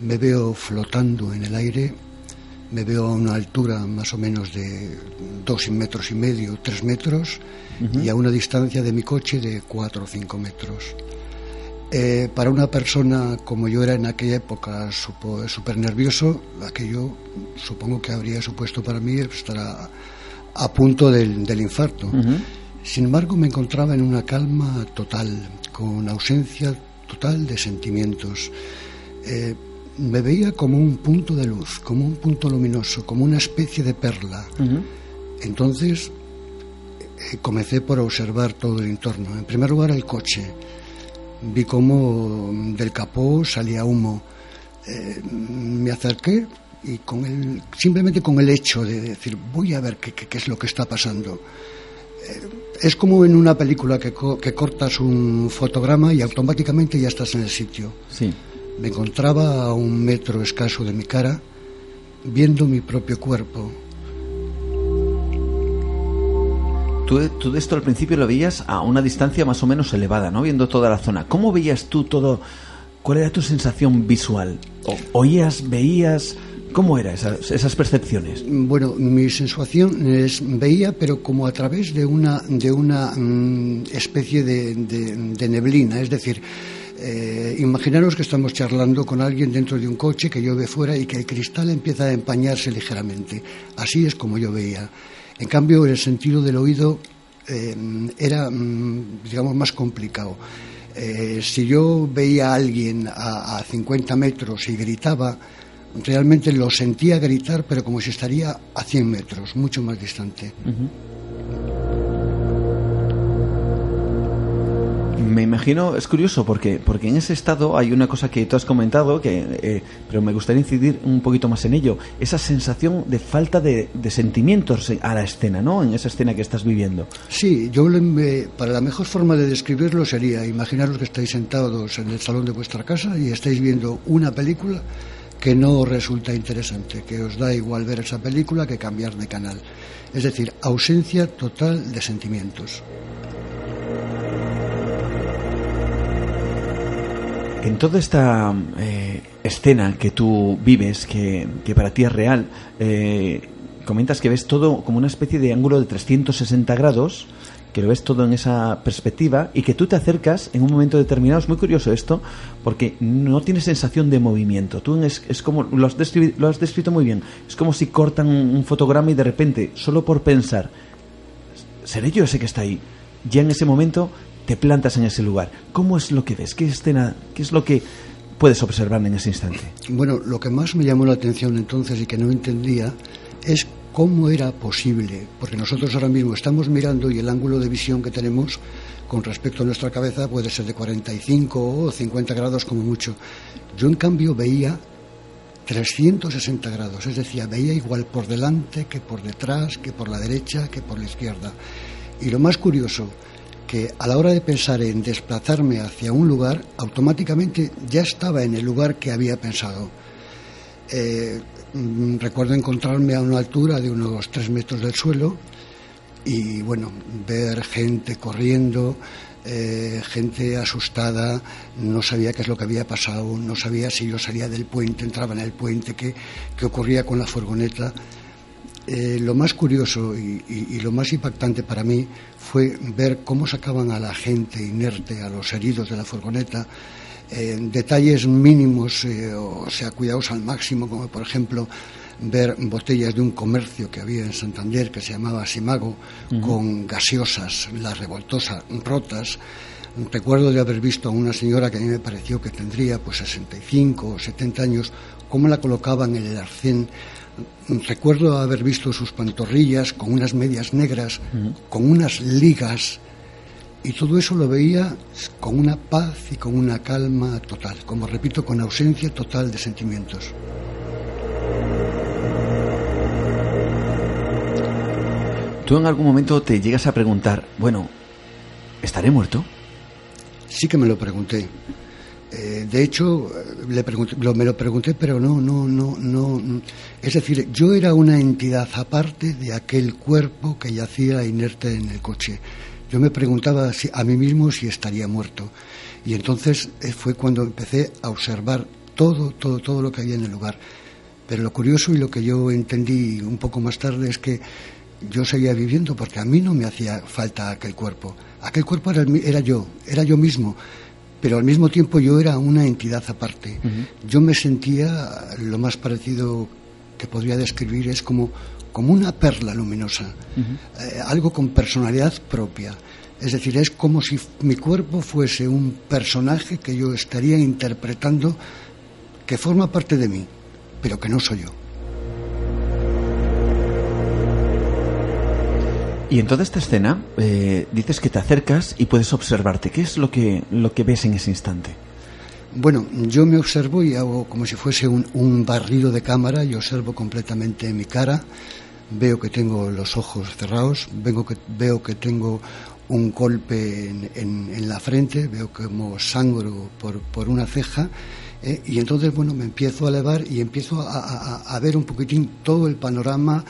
me veo flotando en el aire, me veo a una altura más o menos de dos metros y medio, tres metros, y a una distancia de mi coche de cuatro o cinco metros. Eh, para una persona como yo era en aquella época súper nervioso, aquello supongo que habría supuesto para mí estar a, punto del, infarto. Sin embargo, me encontraba en una calma total, con ausencia total de sentimientos. Eh, me veía como un punto de luz, como un punto luminoso, como una especie de perla. Entonces, eh, comencé por observar todo el entorno. En primer lugar, el coche vi cómo del capó salía humo. Eh, me acerqué y con el, simplemente con el hecho de decir, voy a ver qué, es lo que está pasando. Eh, es como en una película que, que, cortas un fotograma y automáticamente ya estás en el sitio. Sí. Me encontraba a un metro escaso de mi cara, viendo mi propio cuerpo, Tú, esto al principio lo veías a una distancia más o menos elevada, ¿no? Viendo toda la zona. ¿Cómo veías tú todo? ¿Cuál era tu sensación visual? ¿Oías, veías? ¿Cómo eran esas, percepciones? Bueno, mi sensación es veía, pero como a través de una, de una mm, especie de, neblina, es decir, eh, imaginaros que estamos charlando con alguien dentro de un coche que llueve fuera y que el cristal empieza a empañarse ligeramente. Así es como yo veía. En cambio, el sentido del oído eh, era, mm, digamos, más complicado. Eh, si yo veía a alguien a, 50 metros y gritaba, realmente lo sentía gritar, pero como si estaría a 100 metros, mucho más distante. Me imagino, es curioso porque, porque en ese estado hay una cosa que tú has comentado, que, eh, pero me gustaría incidir un poquito más en ello, esa sensación de falta de, sentimientos a la escena, ¿no? En esa escena que estás viviendo. Sí, yo para la mejor forma de describirlo sería, imaginaros que estáis sentados en el salón de vuestra casa y estáis viendo una película que no os resulta interesante, que os da igual ver esa película que cambiar de canal. Es decir, ausencia total de sentimientos. En toda esta eh, escena que tú vives, que, para ti es real, eh, comentas que ves todo como una especie de ángulo de 360 grados, que lo ves todo en esa perspectiva y que tú te acercas en un momento determinado. Es muy curioso esto, porque no tienes sensación de movimiento. Tú es, como, lo has, lo has, descrito muy bien, es como si cortan un fotograma y de repente, solo por pensar, ¿seré yo ese que está ahí? Ya en ese momento te plantas en ese lugar. ¿Cómo es lo que ves? ¿Qué escena, qué es lo que puedes observar en ese instante? Bueno, lo que más me llamó la atención entonces y que no entendía es cómo era posible, porque nosotros ahora mismo estamos mirando y el ángulo de visión que tenemos con respecto a nuestra cabeza puede ser de 45 o 50 grados como mucho. Yo en cambio veía 360 grados, es decir, veía igual por delante que por detrás, que por la derecha, que por la izquierda. Y lo más curioso, a la hora de pensar en desplazarme hacia un lugar, automáticamente ya estaba en el lugar que había pensado. Eh, mm, recuerdo encontrarme a una altura de unos tres metros del suelo y bueno, ver gente corriendo, eh, gente asustada, no sabía qué es lo que había pasado, no sabía si yo salía del puente, entraba en el puente, qué, qué ocurría con la furgoneta. Eh, lo más curioso y, lo más impactante para mí fue ver cómo sacaban a la gente inerte, a los heridos de la furgoneta, eh, detalles mínimos, eh, o sea, cuidados al máximo, como por ejemplo ver botellas de un comercio que había en Santander que se llamaba Simago, con gaseosas, las revoltosas, rotas. Recuerdo de haber visto a una señora que a mí me pareció que tendría pues 65 o 70 años, cómo la colocaban en el arcén Recuerdo haber visto sus pantorrillas con unas medias negras, con unas ligas, y todo eso lo veía con una paz y con una calma total, como repito, con ausencia total de sentimientos. ¿Tú en algún momento te llegas a preguntar, bueno, ¿estaré muerto? Sí que me lo pregunté. Eh, de hecho, le me lo pregunté, pero no, no, no, no. Es decir, yo era una entidad aparte de aquel cuerpo que yacía inerte en el coche. Yo me preguntaba a mí mismo si estaría muerto. Y entonces eh, fue cuando empecé a observar todo, todo, todo lo que había en el lugar. Pero lo curioso y lo que yo entendí un poco más tarde es que yo seguía viviendo porque a mí no me hacía falta aquel cuerpo. Aquel cuerpo era, era yo, era yo mismo pero al mismo tiempo yo era una entidad aparte. Yo me sentía lo más parecido que podría describir es como, como una perla luminosa, eh, algo con personalidad propia. Es decir, es como si mi cuerpo fuese un personaje que yo estaría interpretando que forma parte de mí, pero que no soy yo. Y en toda esta escena eh, dices que te acercas y puedes observarte. ¿Qué es lo que, lo que ves en ese instante? Bueno, yo me observo y hago como si fuese un, un barrido de cámara y observo completamente mi cara. Veo que tengo los ojos cerrados, vengo que, veo que tengo un golpe en, la frente, veo como sangro por, por una ceja. Eh, y entonces, bueno, me empiezo a elevar y empiezo a, a ver un poquitín todo el panorama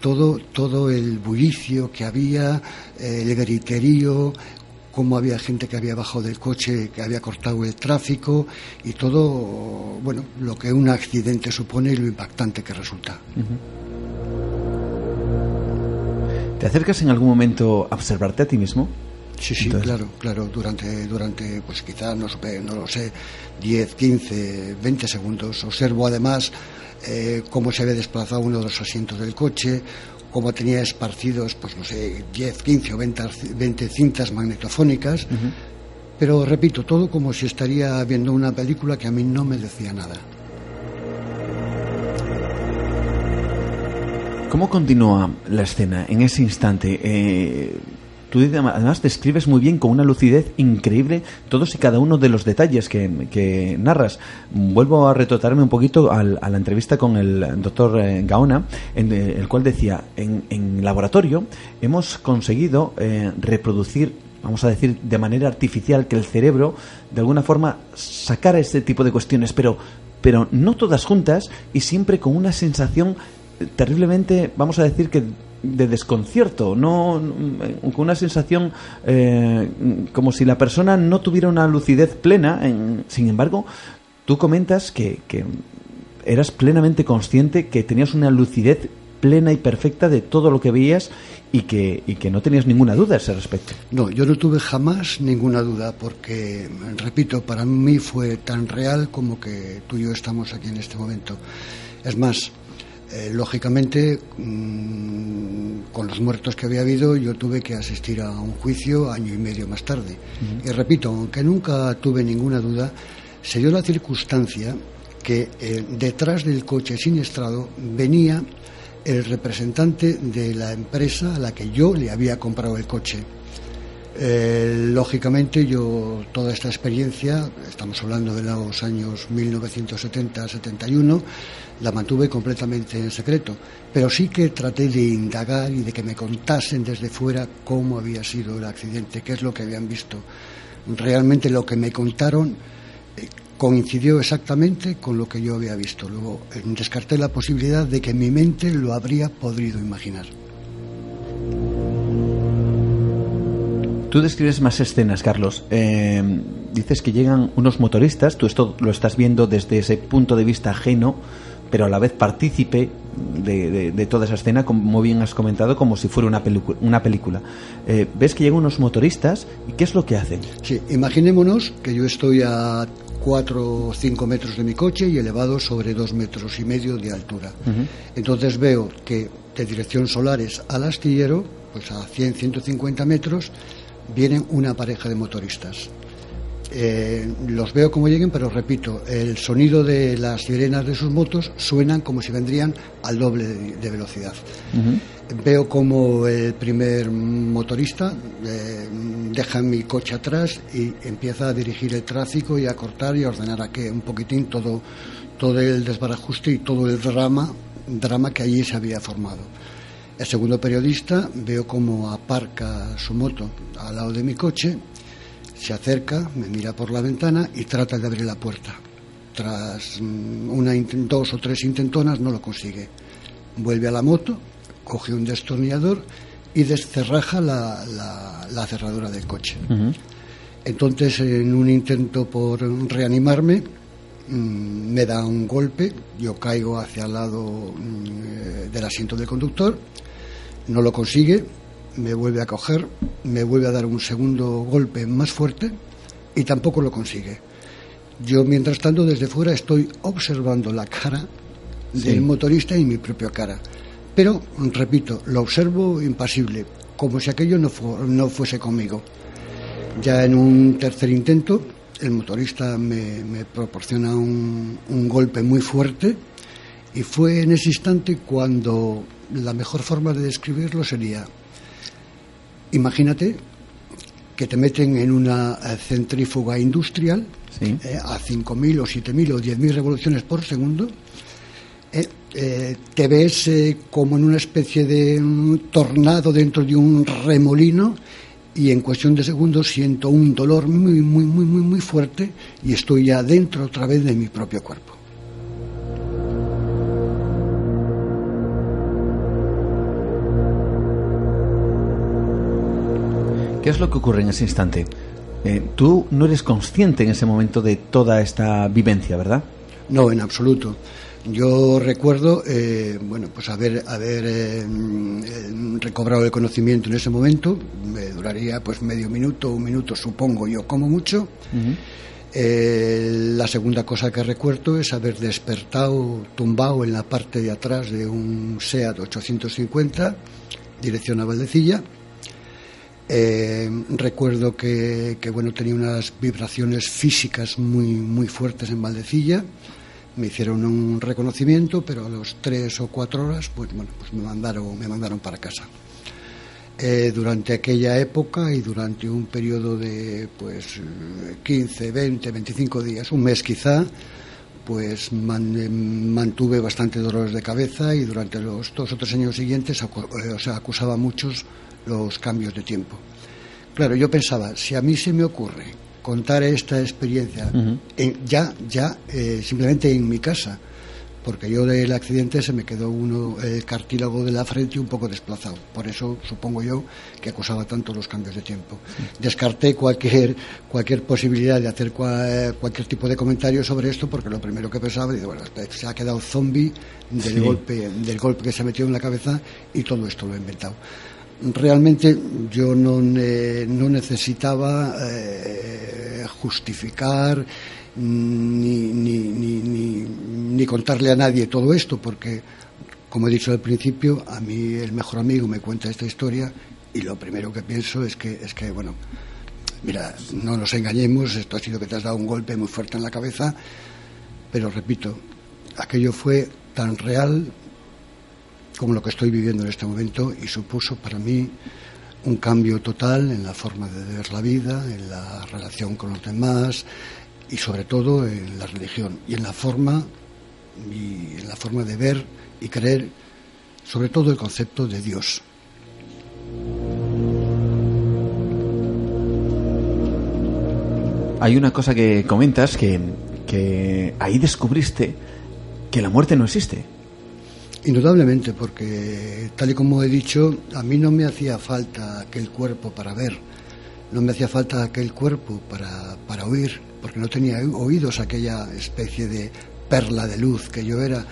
todo, todo el bullicio que había, eh, el griterío, cómo había gente que había bajado del coche, que había cortado el tráfico y todo, bueno, lo que un accidente supone y lo impactante que resulta. ¿Te acercas en algún momento a observarte a ti mismo? Sí, sí, claro, claro, durante, durante, pues quizás, no, no lo sé, 10, 15, 20 segundos. Observo además eh, cómo se había desplazado uno de los asientos del coche, cómo tenía esparcidos, pues no sé, 10, 15 o 20, cintas magnetofónicas. Pero repito, todo como si estaría viendo una película que a mí no me decía nada. ¿Cómo continúa la escena en ese instante? Eh, Tú además describes muy bien con una lucidez increíble todos y cada uno de los detalles que, narras. Vuelvo a retrotarme un poquito a la entrevista con el doctor eh, Gaona, en el cual decía, en, en laboratorio hemos conseguido eh, reproducir vamos a decir, de manera artificial, que el cerebro, de alguna forma, sacara este tipo de cuestiones, pero, pero no todas juntas y siempre con una sensación terriblemente, vamos a decir que de desconcierto, no con una sensación eh, como si la persona no tuviera una lucidez plena. sin embargo, tú comentas que, que eras plenamente consciente que tenías una lucidez plena y perfecta de todo lo que veías y que, y que no tenías ninguna duda a ese respecto. No, yo no tuve jamás ninguna duda porque, repito, para mí fue tan real como que tú y yo estamos aquí en este momento. Es más, eh, lógicamente, mm, con los muertos que había habido, yo tuve que asistir a un juicio año y medio más tarde. Y repito, aunque nunca tuve ninguna duda, se dio la circunstancia que eh, detrás del coche siniestrado venía el representante de la empresa a la que yo le había comprado el coche. Eh, lógicamente yo toda esta experiencia, estamos hablando de los años 1970-71, la mantuve completamente en secreto, pero sí que traté de indagar y de que me contasen desde fuera cómo había sido el accidente, qué es lo que habían visto. Realmente lo que me contaron eh, coincidió exactamente con lo que yo había visto. Luego eh, descarté la posibilidad de que mi mente lo habría podido imaginar. Tú describes más escenas, Carlos. Eh, dices que llegan unos motoristas, tú esto lo estás viendo desde ese punto de vista ajeno pero a la vez partícipe de, toda esa escena, como bien has comentado, como si fuera una, una película. Eh, ves que llegan unos motoristas y ¿qué es lo que hacen? Sí, imaginémonos que yo estoy a 4 o 5 metros de mi coche y elevado sobre 2 metros y medio de altura. Entonces veo que de dirección Solares al astillero, pues a 100, 150 metros, vienen una pareja de motoristas. Eh, los veo como lleguen, pero repito, el sonido de las sirenas de sus motos suenan como si vendrían al doble de, velocidad. Veo como el primer motorista eh, deja mi coche atrás y empieza a dirigir el tráfico y a cortar y a ordenar a que un poquitín todo, todo el desbarajuste y todo el drama, drama que allí se había formado. El segundo periodista veo como aparca su moto al lado de mi coche se acerca, me mira por la ventana y trata de abrir la puerta. Tras mm, una, dos o tres intentonas no lo consigue. Vuelve a la moto, coge un destornillador y descerraja la, la, cerradura del coche. Entonces, en un intento por reanimarme, mm, me da un golpe, yo caigo hacia el lado mm, del asiento del conductor, no lo consigue, me vuelve a coger, me vuelve a dar un segundo golpe más fuerte y tampoco lo consigue. Yo, mientras tanto, desde fuera estoy observando la cara del motorista y mi propia cara. Pero, repito, lo observo impasible, como si aquello no, no fuese conmigo. Ya en un tercer intento, el motorista me, proporciona un, un golpe muy fuerte y fue en ese instante cuando la mejor forma de describirlo sería, imagínate que te meten en una eh, centrífuga industrial eh, a 5.000 o 7.000 o 10.000 revoluciones por segundo, eh, te ves como en una especie de tornado dentro de un remolino y en cuestión de segundos siento un dolor muy, muy, muy, muy, muy fuerte y estoy ya dentro otra vez de mi propio cuerpo. ¿Qué es lo que ocurre en ese instante? Eh, tú no eres consciente en ese momento de toda esta vivencia, ¿verdad? No, en absoluto. Yo recuerdo, eh, bueno, pues haber, haber eh, recobrado el conocimiento en ese momento, me duraría pues medio minuto, un minuto, supongo yo, como mucho. la segunda cosa que recuerdo es haber despertado tumbado en la parte de atrás de un SEAT 850, dirección a Valdecilla eh, recuerdo que, bueno tenía unas vibraciones físicas muy muy fuertes en Valdecilla. Me hicieron un reconocimiento, pero a los tres o cuatro horas, pues bueno, pues me mandaron me mandaron para casa. Eh, durante aquella época y durante un periodo de pues 15, 20, 25 días, un mes quizá, pues mantuve bastante dolores de cabeza y durante los dos o tres años siguientes o sea, acusaba a muchos los cambios de tiempo. Claro, yo pensaba, si a mí se me ocurre contar esta experiencia ya, ya eh, simplemente en mi casa, porque yo del accidente se me quedó uno el cartílago de la frente un poco desplazado. Por eso supongo yo que acusaba tanto los cambios de tiempo. Descarté cualquier cualquier posibilidad de hacer cualquier tipo de comentario sobre esto porque lo primero que pensaba digo, bueno, se ha quedado zombie del golpe del golpe que se ha metido en la cabeza y todo esto lo he inventado realmente yo no, no necesitaba eh, justificar ni, ni, ni, ni, contarle a nadie todo esto, porque, como he dicho al principio, a mí el mejor amigo me cuenta esta historia y lo primero que pienso es que, es que bueno, mira, no nos engañemos, esto ha sido que te has dado un golpe muy fuerte en la cabeza, pero repito, aquello fue tan real como lo que estoy viviendo en este momento y supuso para mí un cambio total en la forma de ver la vida, en la relación con los demás y sobre todo en la religión y en la forma y en la forma de ver y creer sobre todo el concepto de Dios. Hay una cosa que comentas que, que ahí descubriste que la muerte no existe. Indudablemente, porque tal y como he dicho, a mí no me hacía falta aquel cuerpo para ver, no me hacía falta aquel cuerpo para, para oír, porque no tenía oídos aquella especie de perla de luz que yo era.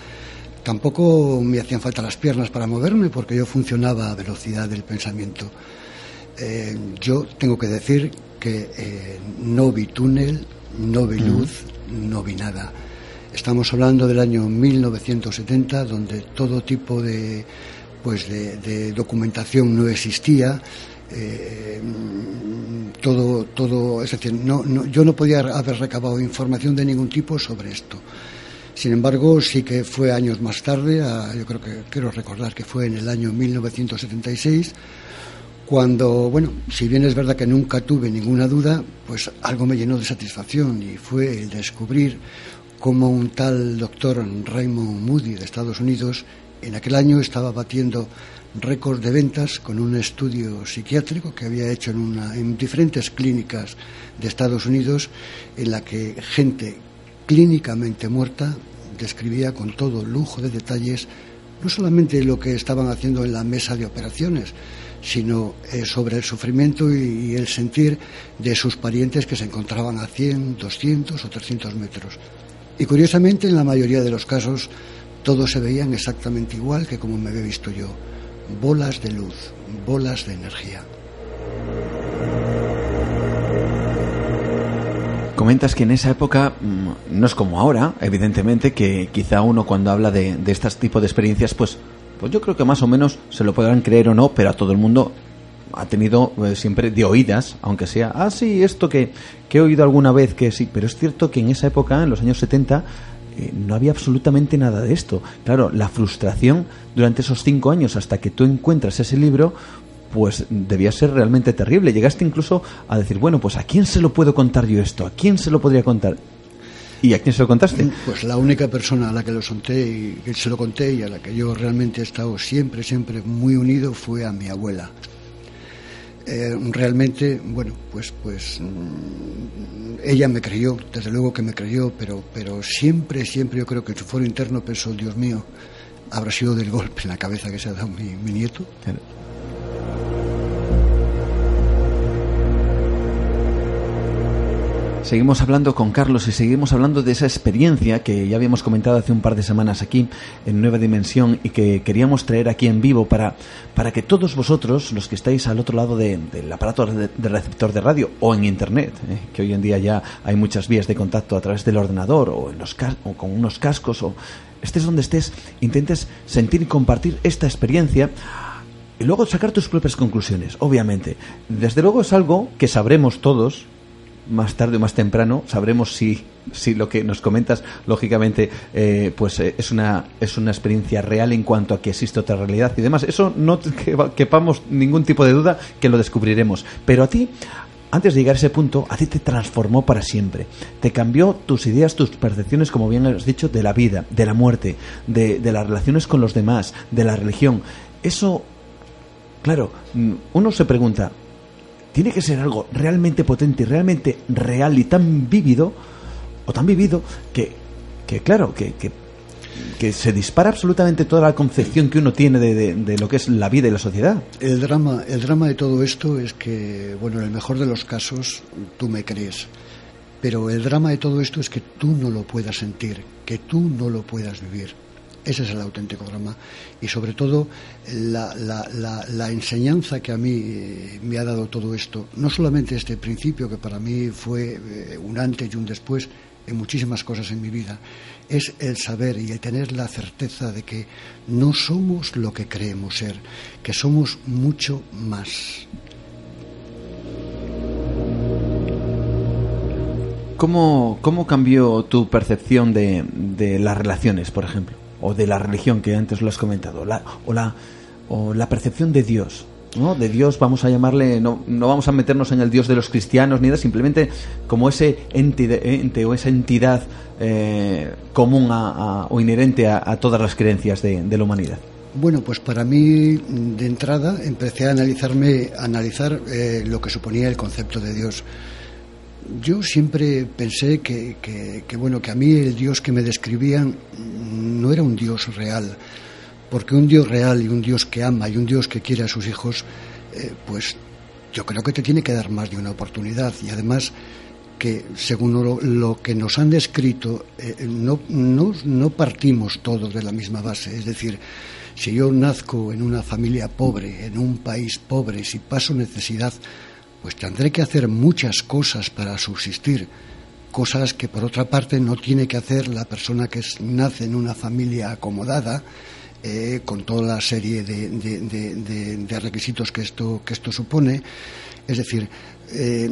Tampoco me hacían falta las piernas para moverme, porque yo funcionaba a velocidad del pensamiento. Eh, yo tengo que decir que eh, no vi túnel, no vi luz, no vi nada Estamos hablando del año 1970, donde todo tipo de, pues de, documentación no existía. Eh, todo, todo, es decir, no, yo no podía haber recabado información de ningún tipo sobre esto. Sin embargo, sí que fue años más tarde, yo creo que quiero recordar que fue en el año 1976, cuando, bueno, si bien es verdad que nunca tuve ninguna duda, pues algo me llenó de satisfacción y fue el descubrir como un tal doctor Raymond Moody de Estados Unidos En aquel año estaba batiendo récords de ventas con un estudio psiquiátrico que había hecho en, una, en diferentes clínicas de Estados Unidos en la que gente clínicamente muerta describía con todo lujo de detalles no solamente lo que estaban haciendo en la mesa de operaciones, sino eh, sobre el sufrimiento y, el sentir de sus parientes que se encontraban a 100, 200 o 300 metros. Y curiosamente, en la mayoría de los casos, todos se veían exactamente igual que como me había visto yo, bolas de luz, bolas de energía. Comentas que en esa época mm, no es como ahora, evidentemente, que quizá uno cuando habla de, de este tipo de experiencias, pues, pues yo creo que más o menos se lo podrán creer o no, pero a todo el mundo ha tenido eh, siempre de oídas, aunque sea, ah, sí, esto que, que he oído alguna vez, que sí, pero es cierto que en esa época, en los años 70, eh, no había absolutamente nada de esto. Claro, la frustración durante esos cinco años hasta que tú encuentras ese libro, pues debía ser realmente terrible. Llegaste incluso a decir, bueno, pues ¿a quién se lo puedo contar yo esto? ¿A quién se lo podría contar? ¿Y a quién se lo contaste? Mm, pues la única persona a la que lo conté y que se lo conté y a la que yo realmente he estado siempre, siempre muy unido fue a mi abuela. Eh, realmente, bueno, pues, pues mm, ella me creyó, desde luego que me creyó, pero, pero siempre, siempre yo creo que en su foro interno pensó, Dios mío, habrá sido del golpe en la cabeza que se ha dado mi, mi nieto. Seguimos hablando con Carlos y seguimos hablando de esa experiencia que ya habíamos comentado hace un par de semanas aquí en Nueva Dimensión y que queríamos traer aquí en vivo para, para que todos vosotros, los que estáis al otro lado del aparato de, receptor de radio o en Internet, eh, que hoy en día ya hay muchas vías de contacto a través del ordenador o, en los o con unos cascos o estés donde estés, intentes sentir y compartir esta experiencia y luego sacar tus propias conclusiones, obviamente. Desde luego es algo que sabremos todos, más tarde o más temprano sabremos si, si lo que nos comentas, lógicamente, eh, pues eh, es, una, es una experiencia real en cuanto a que existe otra realidad y demás. Eso no <laughs> quepamos ningún tipo de duda que lo descubriremos. Pero a ti, antes de llegar a ese punto, a ti te transformó para siempre. Te cambió tus ideas, tus percepciones, como bien has dicho, de la vida, de la muerte, de, de las relaciones con los demás, de la religión. Eso, claro, uno se pregunta, tiene que ser algo realmente potente, realmente real y tan vívido, o tan vivido, que, que claro, que, que, se dispara absolutamente toda la concepción que uno tiene de, de, lo que es la vida y la sociedad. El drama, el drama de todo esto es que, bueno, en el mejor de los casos, tú me crees. Pero el drama de todo esto es que tú no lo puedas sentir, que tú no lo puedas vivir. Ese es el auténtico drama. Y sobre todo la, enseñanza que a mí eh, me ha dado todo esto, no solamente este principio que para mí fue eh, un antes y un después en muchísimas cosas en mi vida, es el saber y el tener la certeza de que no somos lo que creemos ser, que somos mucho más. ¿Cómo, cómo cambió tu percepción de las relaciones, por ejemplo? O de la religión que antes lo has comentado, la, o, la, o la percepción de Dios. ¿no? De Dios vamos a llamarle, no, no vamos a meternos en el Dios de los cristianos ni nada, simplemente como ese ente, ente o esa entidad eh, común a, o inherente a, todas las creencias de, de, la humanidad. Bueno, pues para mí, de entrada, empecé a analizarme, analizar eh, lo que suponía el concepto de Dios yo siempre pensé que, que, bueno que a mí el Dios que me describían no era un Dios real, porque un Dios real y un Dios que ama y un Dios que quiere a sus hijos, eh, pues yo creo que te tiene que dar más de una oportunidad. Y además que según lo, que nos han descrito eh, no, no, no partimos todos de la misma base, es decir, si yo nazco en una familia pobre, en un país pobre, si paso necesidad, pues tendré que hacer muchas cosas para subsistir, cosas que por otra parte no tiene que hacer la persona que nace en una familia acomodada, eh, con toda la serie de, requisitos que esto, que esto supone. Es decir, eh,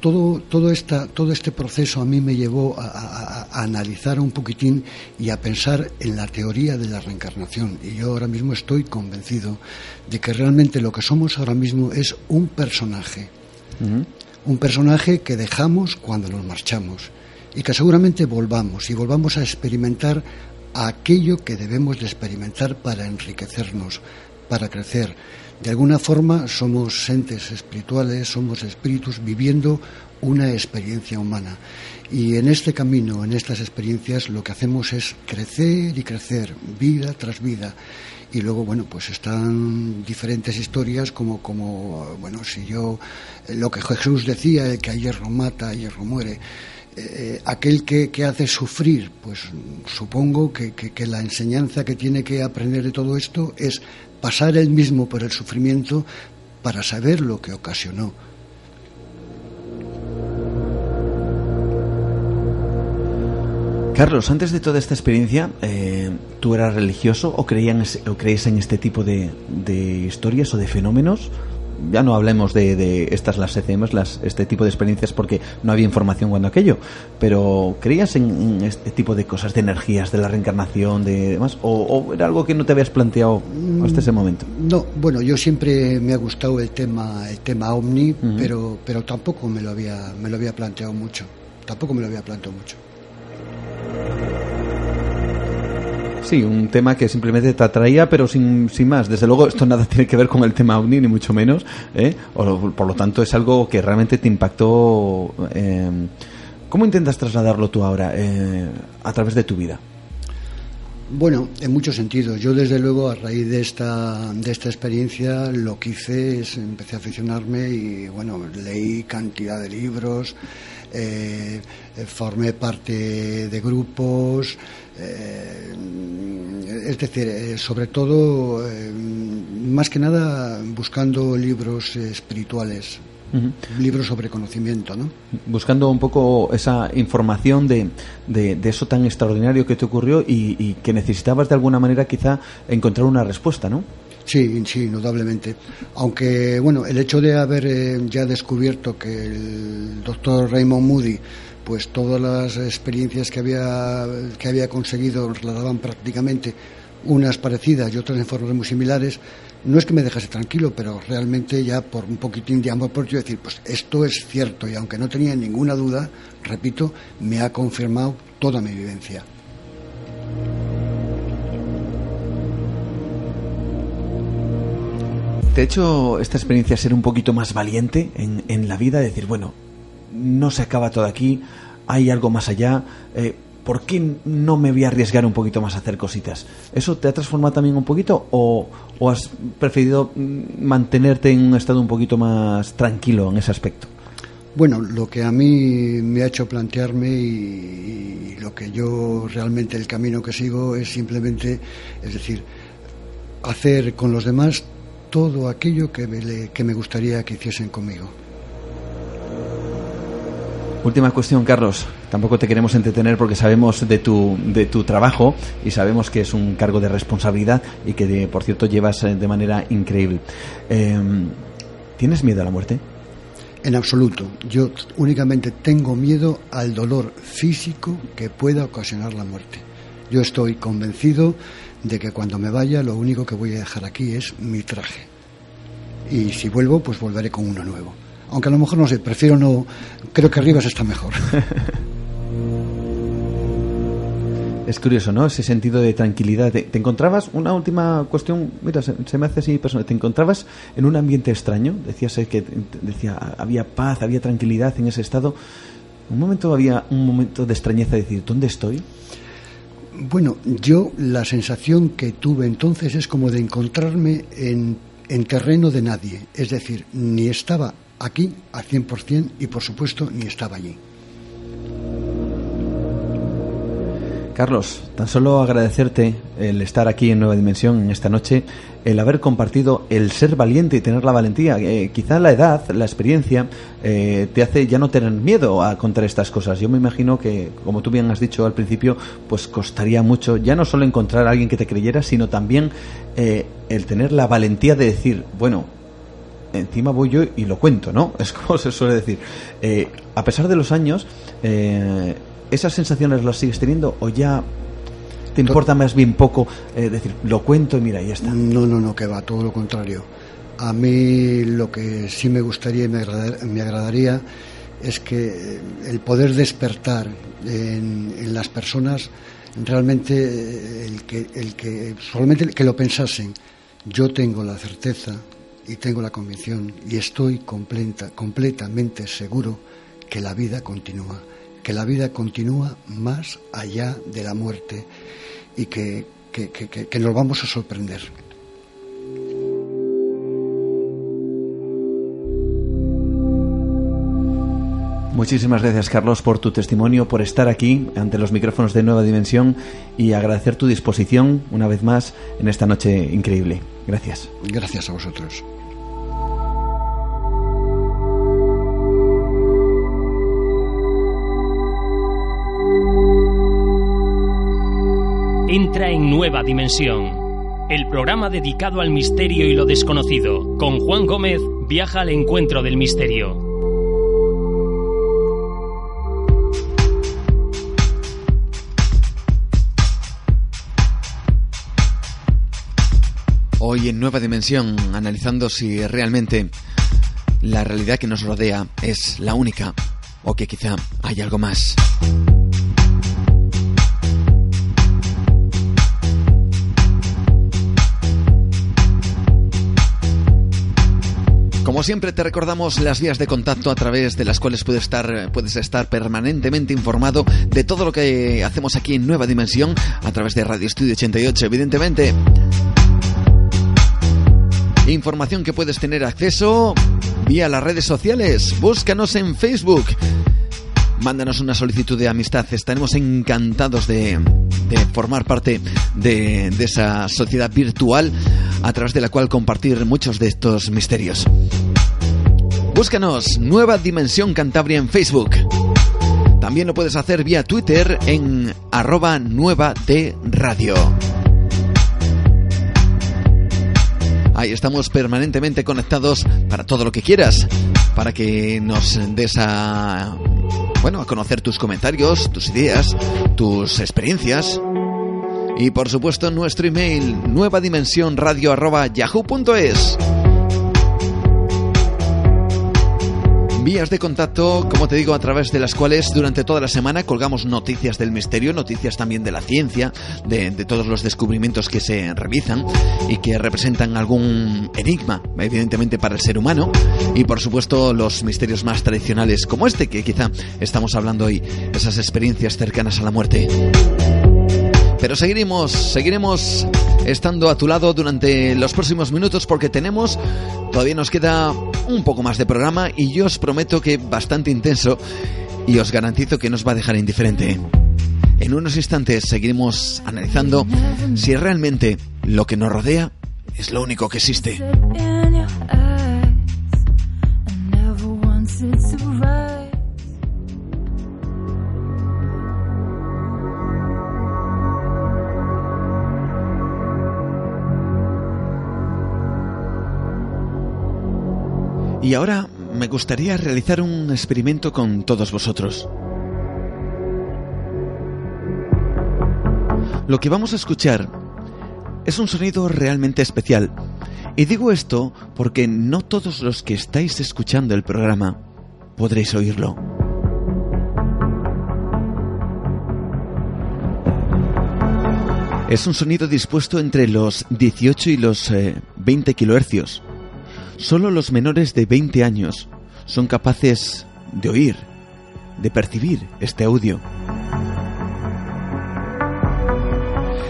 todo, todo, esta, todo este proceso a mí me llevó a, analizar un poquitín y a pensar en la teoría de la reencarnación. Y yo ahora mismo estoy convencido de que realmente lo que somos ahora mismo es un personaje un personaje que dejamos cuando nos marchamos y que seguramente volvamos y volvamos a experimentar aquello que debemos de experimentar para enriquecernos, para crecer. De alguna forma somos entes espirituales, somos espíritus viviendo una experiencia humana. Y en este camino, en estas experiencias, lo que hacemos es crecer y crecer, vida tras vida. Y luego, bueno, pues están diferentes historias como, como bueno, si yo, lo que Jesús decía, que a hierro mata, a hierro muere. Eh, aquel que, que, hace sufrir, pues supongo que, que, la enseñanza que tiene que aprender de todo esto es pasar él mismo por el sufrimiento para saber lo que ocasionó. Carlos, antes de toda esta experiencia, eh, ¿tú eras religioso o, creías, o creías en este tipo de, historias o de fenómenos? Ya no hablemos de, estas, las ECMs, las, este tipo de experiencias, porque no había información cuando aquello. Pero ¿creías en, este tipo de cosas, de energías, de la reencarnación, de demás? ¿O, era algo que no te habías planteado hasta ese momento? No, bueno, yo siempre me ha gustado el tema, el tema ovni, pero, pero tampoco me lo había, me lo había planteado mucho. Tampoco me lo había planteado mucho. Sí, un tema que simplemente te atraía, pero sin, sin más. Desde luego, esto nada <laughs> tiene que ver con el tema OVNI, ni mucho menos. ¿eh? por lo tanto, es algo que realmente te impactó. Eh, ¿Cómo intentas trasladarlo tú ahora eh, a través de tu vida? Bueno, en muchos sentidos. Yo, desde luego, a raíz de esta, de esta experiencia, lo que hice es empecé a aficionarme y, bueno, leí cantidad de libros, eh, formé parte de grupos, eh, es decir, eh, sobre todo, eh, más que nada buscando libros espirituales, libros sobre conocimiento, ¿no? Buscando un poco esa información de, de, eso tan extraordinario que te ocurrió y, que necesitabas de alguna manera quizá encontrar una respuesta, ¿no? Sí, sí, indudablemente. Aunque, bueno, el hecho de haber ya descubierto que el doctor Raymond Moody pues todas las experiencias que había, que había conseguido relataban prácticamente unas parecidas y otras en formas muy similares, no es que me dejase tranquilo, pero realmente ya por un poquitín de amor propio decir, pues esto es cierto y aunque no tenía ninguna duda, repito, me ha confirmado toda mi vivencia. ¿Te ha hecho esta experiencia ser un poquito más valiente en, en la vida? Decir, bueno, no se acaba todo aquí, hay algo más allá. Eh, ¿Por qué no me voy a arriesgar un poquito más a hacer cositas? ¿Eso te ha transformado también un poquito o, has preferido mm, mantenerte en un estado un poquito más tranquilo en ese aspecto? Bueno, lo que a mí me ha hecho plantearme y, lo que yo realmente el camino que sigo es simplemente, es decir, hacer con los demás todo aquello que que me gustaría que hiciesen conmigo. Última cuestión, Carlos. Tampoco te queremos entretener porque sabemos de tu, de tu trabajo y sabemos que es un cargo de responsabilidad y que, por cierto, llevas eh, de manera increíble. Em, ¿Tienes miedo a la muerte? En absoluto. Yo únicamente tengo miedo al dolor físico que pueda ocasionar la muerte. Yo estoy convencido de que cuando me vaya lo único que voy a dejar aquí es mi traje. Y si vuelvo, pues volveré con uno nuevo aunque a lo mejor no sé, prefiero no, creo que arriba está mejor. <laughs> Es curioso, ¿no? Ese sentido de tranquilidad. ¿Te, encontrabas, una última cuestión, mira, se, me hace así personal, ¿te encontrabas en un ambiente extraño? Decías que decía, había paz, había tranquilidad en ese estado. Un momento había un momento de extrañeza de decir, ¿dónde estoy? Bueno, yo la sensación que tuve entonces es como de encontrarme en, en terreno de nadie. Es decir, ni estaba aquí al 100% y por supuesto ni estaba allí. Carlos, tan solo agradecerte el estar aquí en Nueva Dimensión en esta noche, el haber compartido el ser valiente y tener la valentía. Eh, quizá la edad, la experiencia, eh, te hace ya no tener miedo a contar estas cosas. Yo me imagino que, como tú bien has dicho al principio, pues costaría mucho ya no solo encontrar a alguien que te creyera, sino también eh, el tener la valentía de decir, bueno, encima voy yo y lo cuento, ¿no? <laughs> Es como se suele decir. Eh, a pesar de los años, eh, ¿esas sensaciones las sigues teniendo o ya te importa más bien poco eh, decir, lo cuento y mira, ya está? No, no, no, que va, todo lo contrario. A mí lo que sí me gustaría y me, me agradaría es que el poder despertar en, en las personas realmente eh, el que, el que solamente que lo pensasen. Yo tengo la certeza y tengo la convicción y estoy completa, completamente seguro que la vida continúa, que la vida continúa más allá de la muerte y que, que, que nos vamos a sorprender. Muchísimas gracias, Carlos, por tu testimonio, por estar aquí ante los micrófonos de Nueva Dimensión y agradecer tu disposición una vez más en esta noche increíble. Gracias. Gracias a vosotros. Entra en Nueva Dimensión, el programa dedicado al misterio y lo desconocido. Con Juan Gómez viaja al encuentro del misterio. Hoy en Nueva Dimensión, analizando si realmente la realidad que nos rodea es la única o que quizá hay algo más. Como siempre te recordamos las vías de contacto a través de las cuales puedes estar, puedes estar permanentemente informado de todo lo que hacemos aquí en Nueva Dimensión a través de Radio Estudio 88, evidentemente. Información que puedes tener acceso vía las redes sociales. Búscanos en Facebook. Mándanos una solicitud de amistad. Estaremos encantados de, formar parte de, esa sociedad virtual a través de la cual compartir muchos de estos misterios. Búscanos Nueva Dimensión Cantabria en Facebook. También lo puedes hacer vía Twitter en arroba nueva de radio. Ahí estamos permanentemente conectados para todo lo que quieras, para que nos des a bueno, a conocer tus comentarios, tus ideas, tus experiencias. Y por supuesto nuestro email nueva dimensión radio yahoo.es. vías de contacto, como te digo, a través de las cuales durante toda la semana colgamos noticias del misterio, noticias también de la ciencia, de, todos los descubrimientos que se realizan y que representan algún enigma, evidentemente, para el ser humano, y por supuesto los misterios más tradicionales como este que quizá estamos hablando hoy, esas experiencias cercanas a la muerte. Pero seguiremos, seguiremos estando a tu lado durante los próximos minutos porque tenemos, todavía nos queda un poco más de programa y yo os prometo que bastante intenso y os garantizo que nos va a dejar indiferente. En unos instantes seguiremos analizando si realmente lo que nos rodea es lo único que existe. Y ahora me gustaría realizar un experimento con todos vosotros. Lo que vamos a escuchar es un sonido realmente especial. Y digo esto porque no todos los que estáis escuchando el programa podréis oírlo. Es un sonido dispuesto entre los 18 y los 20 eh, kilohercios. Solo los menores de 20 años son capaces de oír, de percibir este audio.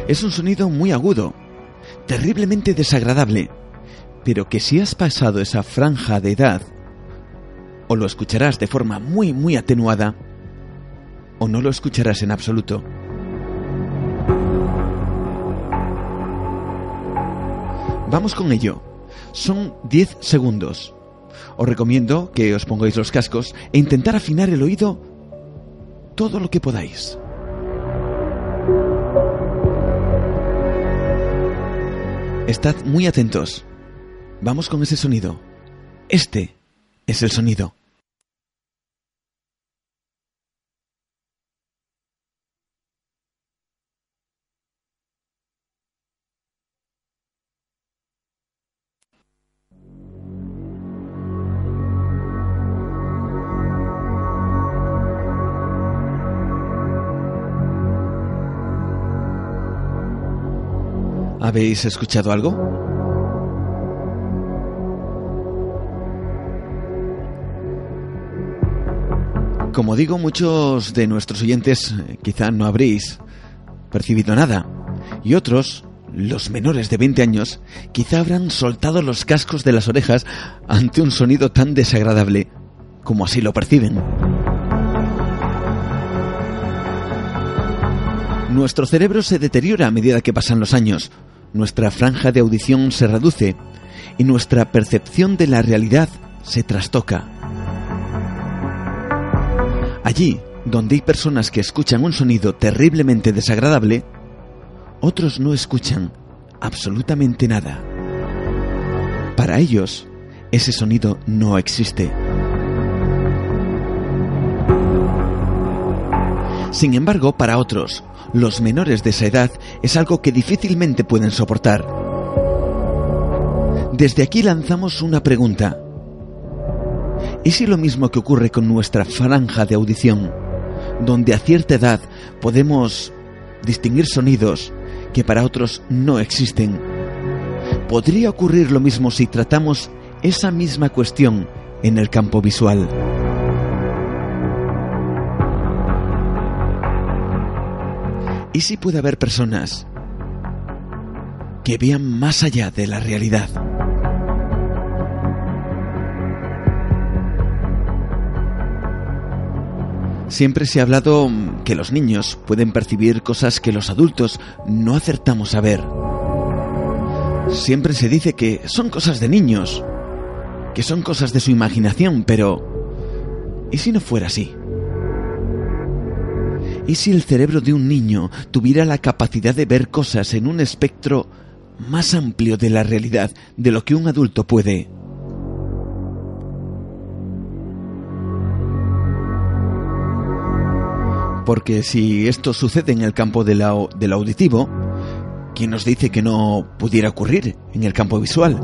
Es un sonido muy agudo, terriblemente desagradable, pero que si has pasado esa franja de edad, o lo escucharás de forma muy, muy atenuada, o no lo escucharás en absoluto. Vamos con ello. Son 10 segundos. Os recomiendo que os pongáis los cascos e intentar afinar el oído todo lo que podáis. Estad muy atentos. Vamos con ese sonido. Este es el sonido. ¿Habéis escuchado algo? Como digo, muchos de nuestros oyentes eh, quizá no habréis percibido nada. Y otros, los menores de 20 años, quizá habrán soltado los cascos de las orejas ante un sonido tan desagradable como así lo perciben. Nuestro cerebro se deteriora a medida que pasan los años, nuestra franja de audición se reduce y nuestra percepción de la realidad se trastoca. Allí, donde hay personas que escuchan un sonido terriblemente desagradable, otros no escuchan absolutamente nada. Para ellos, ese sonido no existe. Sin embargo, para otros, los menores de esa edad es algo que difícilmente pueden soportar. Desde aquí lanzamos una pregunta. ¿Y si lo mismo que ocurre con nuestra franja de audición, donde a cierta edad podemos distinguir sonidos que para otros no existen? ¿Podría ocurrir lo mismo si tratamos esa misma cuestión en el campo visual? ¿Y si puede haber personas que vean más allá de la realidad? Siempre se ha hablado que los niños pueden percibir cosas que los adultos no acertamos a ver. Siempre se dice que son cosas de niños, que son cosas de su imaginación, pero ¿y si no fuera así? ¿Y si el cerebro de un niño tuviera la capacidad de ver cosas en un espectro más amplio de la realidad de lo que un adulto puede? Porque si esto sucede en el campo del auditivo, ¿quién nos dice que no pudiera ocurrir en el campo visual?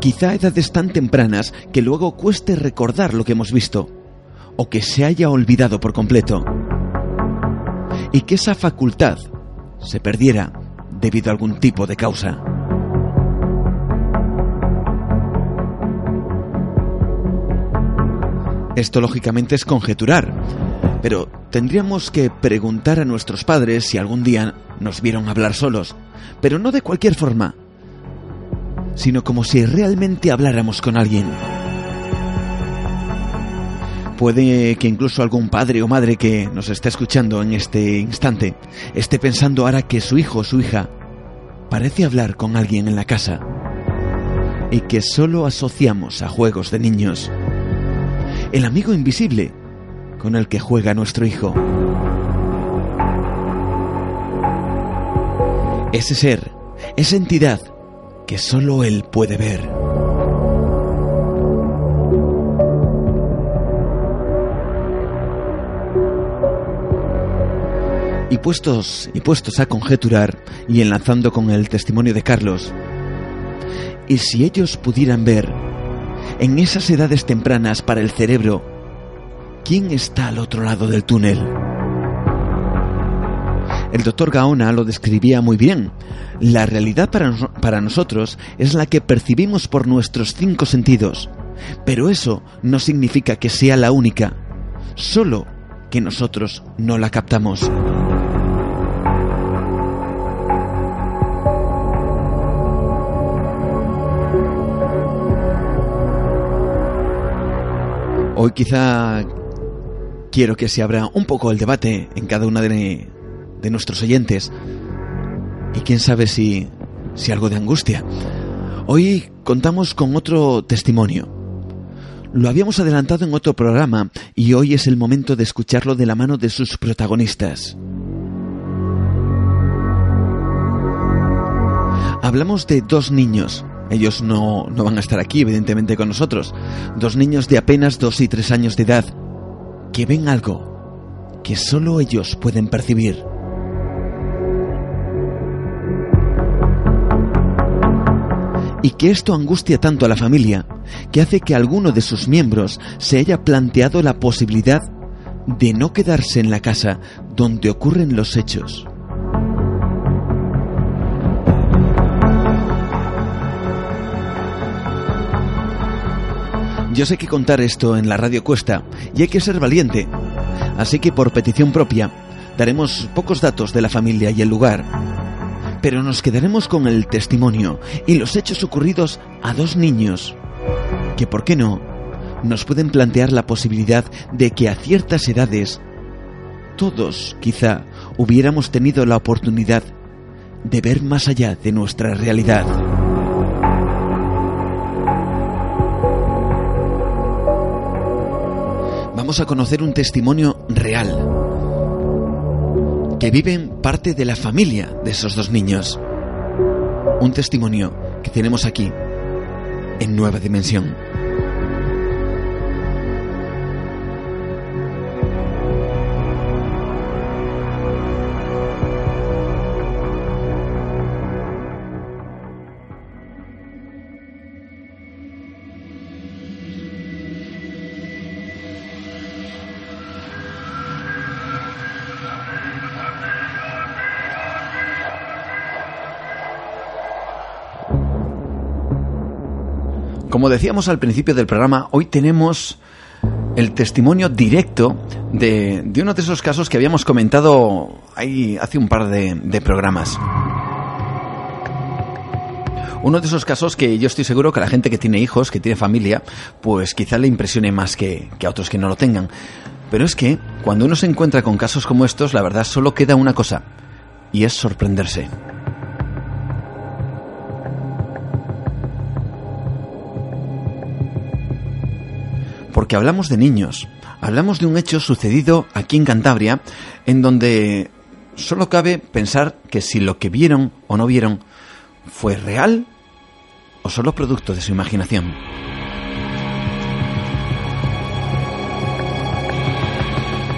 Quizá edades tan tempranas que luego cueste recordar lo que hemos visto, o que se haya olvidado por completo y que esa facultad se perdiera debido a algún tipo de causa. Esto lógicamente es conjeturar, pero tendríamos que preguntar a nuestros padres si algún día nos vieron hablar solos, pero no de cualquier forma, sino como si realmente habláramos con alguien. Puede que incluso algún padre o madre que nos esté escuchando en este instante esté pensando ahora que su hijo o su hija parece hablar con alguien en la casa y que solo asociamos a juegos de niños. El amigo invisible con el que juega nuestro hijo. Ese ser, esa entidad que solo él puede ver. Y puestos, y puestos a conjeturar y enlazando con el testimonio de Carlos, y si ellos pudieran ver en esas edades tempranas para el cerebro, ¿quién está al otro lado del túnel? El doctor Gaona lo describía muy bien. La realidad para, para, nosotros es la que percibimos por nuestros cinco sentidos, pero eso no significa que sea la única, solo que nosotros no la captamos. Hoy quizá quiero que se abra un poco el debate en cada una de, nuestros oyentes. Y quién sabe si, si algo de angustia. Hoy contamos con otro testimonio. Lo habíamos adelantado en otro programa y hoy es el momento de escucharlo de la mano de sus protagonistas. Hablamos de dos niños, ellos no, no van a estar aquí, evidentemente, con nosotros. Dos niños de apenas dos y tres años de edad que ven algo que solo ellos pueden percibir. y que esto angustia tanto a la familia que hace que alguno de sus miembros se haya planteado la posibilidad de no quedarse en la casa donde ocurren los hechos. Yo sé que contar esto en la radio cuesta y hay que ser valiente. Así que por petición propia daremos pocos datos de la familia y el lugar. Pero nos quedaremos con el testimonio y los hechos ocurridos a dos niños que, ¿por qué no?, nos pueden plantear la posibilidad de que a ciertas edades todos quizá hubiéramos tenido la oportunidad de ver más allá de nuestra realidad. Vamos a conocer un testimonio real que viven parte de la familia de esos dos niños. Un testimonio que tenemos aquí en Nueva Dimensión. Como decíamos al principio del programa, hoy tenemos el testimonio directo de, uno de esos casos que habíamos comentado ahí hace un par de, programas. Uno de esos casos que yo estoy seguro que a la gente que tiene hijos, que tiene familia, pues quizá le impresione más que, que a otros que no lo tengan. Pero es que cuando uno se encuentra con casos como estos, la verdad solo queda una cosa, y es sorprenderse. Porque hablamos de niños, hablamos de un hecho sucedido aquí en Cantabria, en donde solo cabe pensar que si lo que vieron o no vieron fue real o solo producto de su imaginación.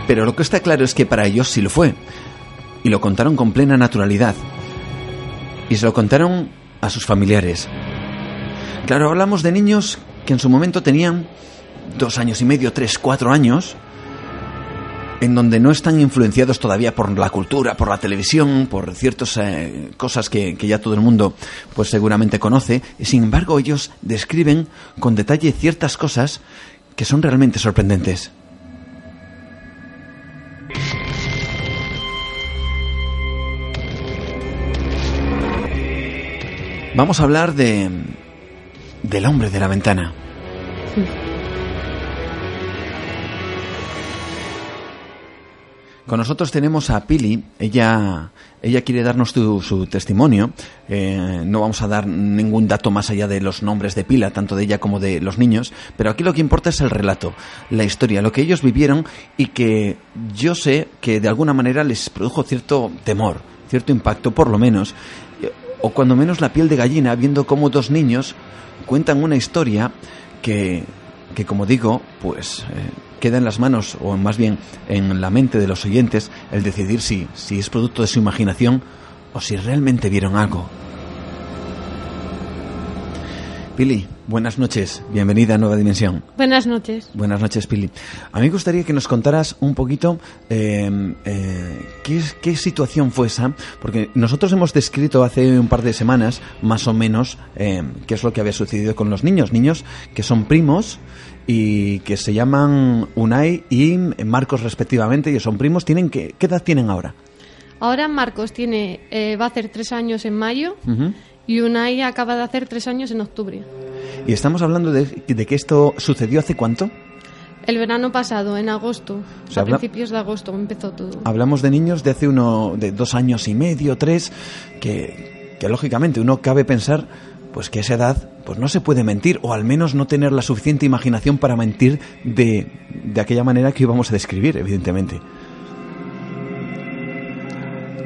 Pero lo que está claro es que para ellos sí lo fue, y lo contaron con plena naturalidad, y se lo contaron a sus familiares. Claro, hablamos de niños que en su momento tenían dos años y medio, tres, cuatro años, en donde no están influenciados todavía por la cultura, por la televisión, por ciertas eh, cosas que, que, ya todo el mundo pues seguramente conoce, y sin embargo ellos describen con detalle ciertas cosas que son realmente sorprendentes. Vamos a hablar de del hombre de la ventana. Con nosotros tenemos a Pili, ella, ella quiere darnos su testimonio. Eh, no vamos a dar ningún dato más allá de los nombres de Pila, tanto de ella como de los niños, pero aquí lo que importa es el relato, la historia, lo que ellos vivieron y que yo sé que de alguna manera les produjo cierto temor, cierto impacto por lo menos, o cuando menos la piel de gallina viendo cómo dos niños cuentan una historia que, que como digo, pues... Eh, queda en las manos, o más bien en la mente de los oyentes, el decidir si, si es producto de su imaginación o si realmente vieron algo. Pili, buenas noches, bienvenida a Nueva Dimensión. Buenas noches. Buenas noches, Pili. A mí me gustaría que nos contaras un poquito em, eh, ¿qué, qué, situación fue esa, porque nosotros hemos descrito hace un par de semanas, más o menos, em, qué es lo que había sucedido con los niños, niños que son primos y que se llaman Unai y Marcos respectivamente, y son primos. ¿Tienen ¿Qué edad tienen ahora? Ahora Marcos tiene eh, va a hacer tres años en mayo y Unai acaba de hacer tres años en octubre. ¿Y estamos hablando de, que esto sucedió hace cuánto? El verano pasado, en agosto, a principios de agosto empezó todo. Hablamos de niños de hace uno, de dos años y medio, tres, que, que lógicamente uno cabe pensar pues que a esa edad pues no se puede mentir o al menos no tener la suficiente imaginación para mentir de, de aquella manera que íbamos a describir, evidentemente.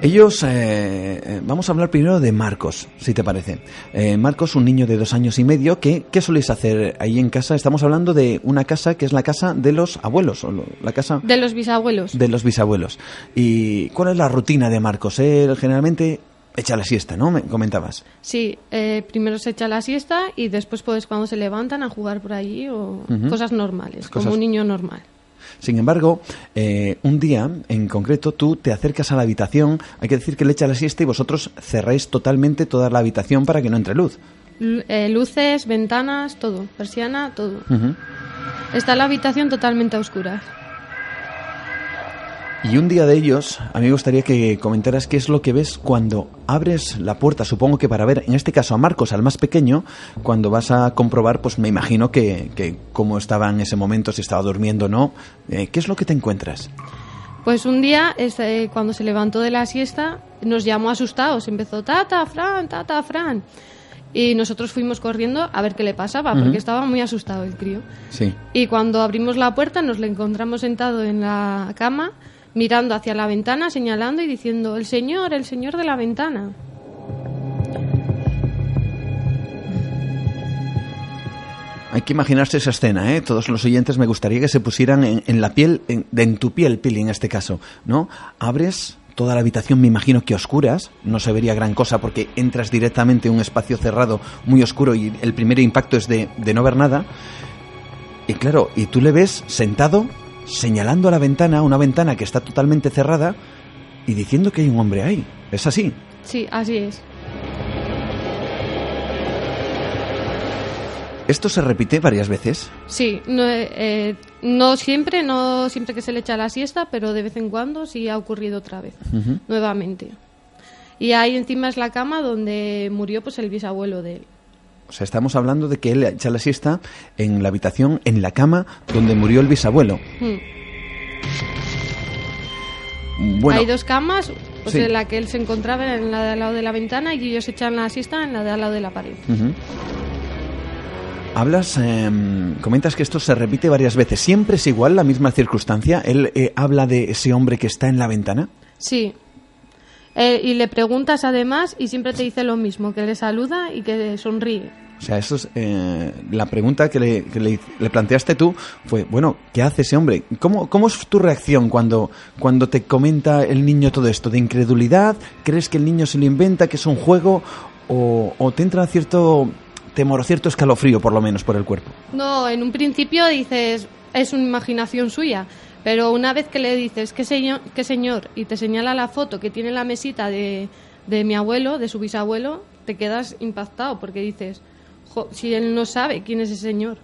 Ellos, eh, eh, vamos a hablar primero de Marcos, si te parece. Eh, Marcos, un niño de dos años y medio, ¿qué, ¿qué soléis hacer ahí en casa? Estamos hablando de una casa que es la casa de los abuelos, o la casa... De los bisabuelos. De los bisabuelos. ¿Y cuál es la rutina de Marcos? Él generalmente echa la siesta, ¿no? Me comentabas. Sí, eh, primero se echa la siesta y después pues cuando se levantan a jugar por allí o cosas normales, como un niño normal. Sin embargo, eh, un día en concreto tú te acercas a la habitación, hay que decir que le echa la siesta y vosotros cerráis totalmente toda la habitación para que no entre luz. Eh, luces, ventanas, todo, persiana, todo. Está la habitación totalmente a oscuras. Y un día de ellos, a mí me gustaría que comentaras qué es lo que ves cuando abres la puerta, supongo que para ver, en este caso a Marcos, al más pequeño, cuando vas a comprobar, pues me imagino que, que cómo estaba en ese momento, si estaba durmiendo o no. Eh, ¿Qué es lo que te encuentras? Pues un día, este, cuando se levantó de la siesta, nos llamó asustados. Empezó, tata, Fran, tata, Fran. Y nosotros fuimos corriendo a ver qué le pasaba, porque estaba muy asustado el crío. Sí. Y cuando abrimos la puerta, nos le encontramos sentado en la cama mirando hacia la ventana, señalando y diciendo, el señor, el señor de la ventana. Hay que imaginarse esa escena, ¿eh? Todos los oyentes me gustaría que se pusieran en, la piel, en, en, tu piel, Pili, en este caso, ¿no? Abres toda la habitación, me imagino que oscuras, no se vería gran cosa porque entras directamente en un espacio cerrado, muy oscuro y el primer impacto es de, de no ver nada. Y claro, y tú le ves sentado señalando a la ventana, una ventana que está totalmente cerrada, y diciendo que hay un hombre ahí. ¿Es así? Sí, así es. ¿Esto se repite varias veces? Sí, no, eh, no, siempre, no siempre que se le echa la siesta, pero de vez en cuando sí ha ocurrido otra vez, nuevamente. Y ahí encima es la cama donde murió pues el bisabuelo de él. O sea, estamos hablando de que él echa la siesta en la habitación, en la cama donde murió el bisabuelo. Hmm. Bueno, Hay dos camas, pues en la que él se encontraba en la de al lado de la ventana y ellos echan la siesta en la de al lado de la pared. Hablas, em, comentas que esto se repite varias veces. ¿Siempre es igual la misma circunstancia? ¿Él eh, habla de ese hombre que está en la ventana? Sí, eh, y le preguntas además y siempre te dice lo mismo, que le saluda y que sonríe. O sea, eso es eh, la pregunta que, le, le, planteaste tú fue, bueno, ¿qué hace ese hombre? ¿Cómo, ¿Cómo es tu reacción cuando, cuando te comenta el niño todo esto? ¿De incredulidad? ¿Crees que el niño se lo inventa, que es un juego? ¿O, o te entra cierto temor o cierto escalofrío, por lo menos, por el cuerpo? No, en un principio dices, es una imaginación suya. Pero una vez que le dices, ¿qué señor? ¿qué señor? Y te señala la foto que tiene la mesita de, de mi abuelo, de su bisabuelo, te quedas impactado porque dices, si él no sabe quién es ese señor.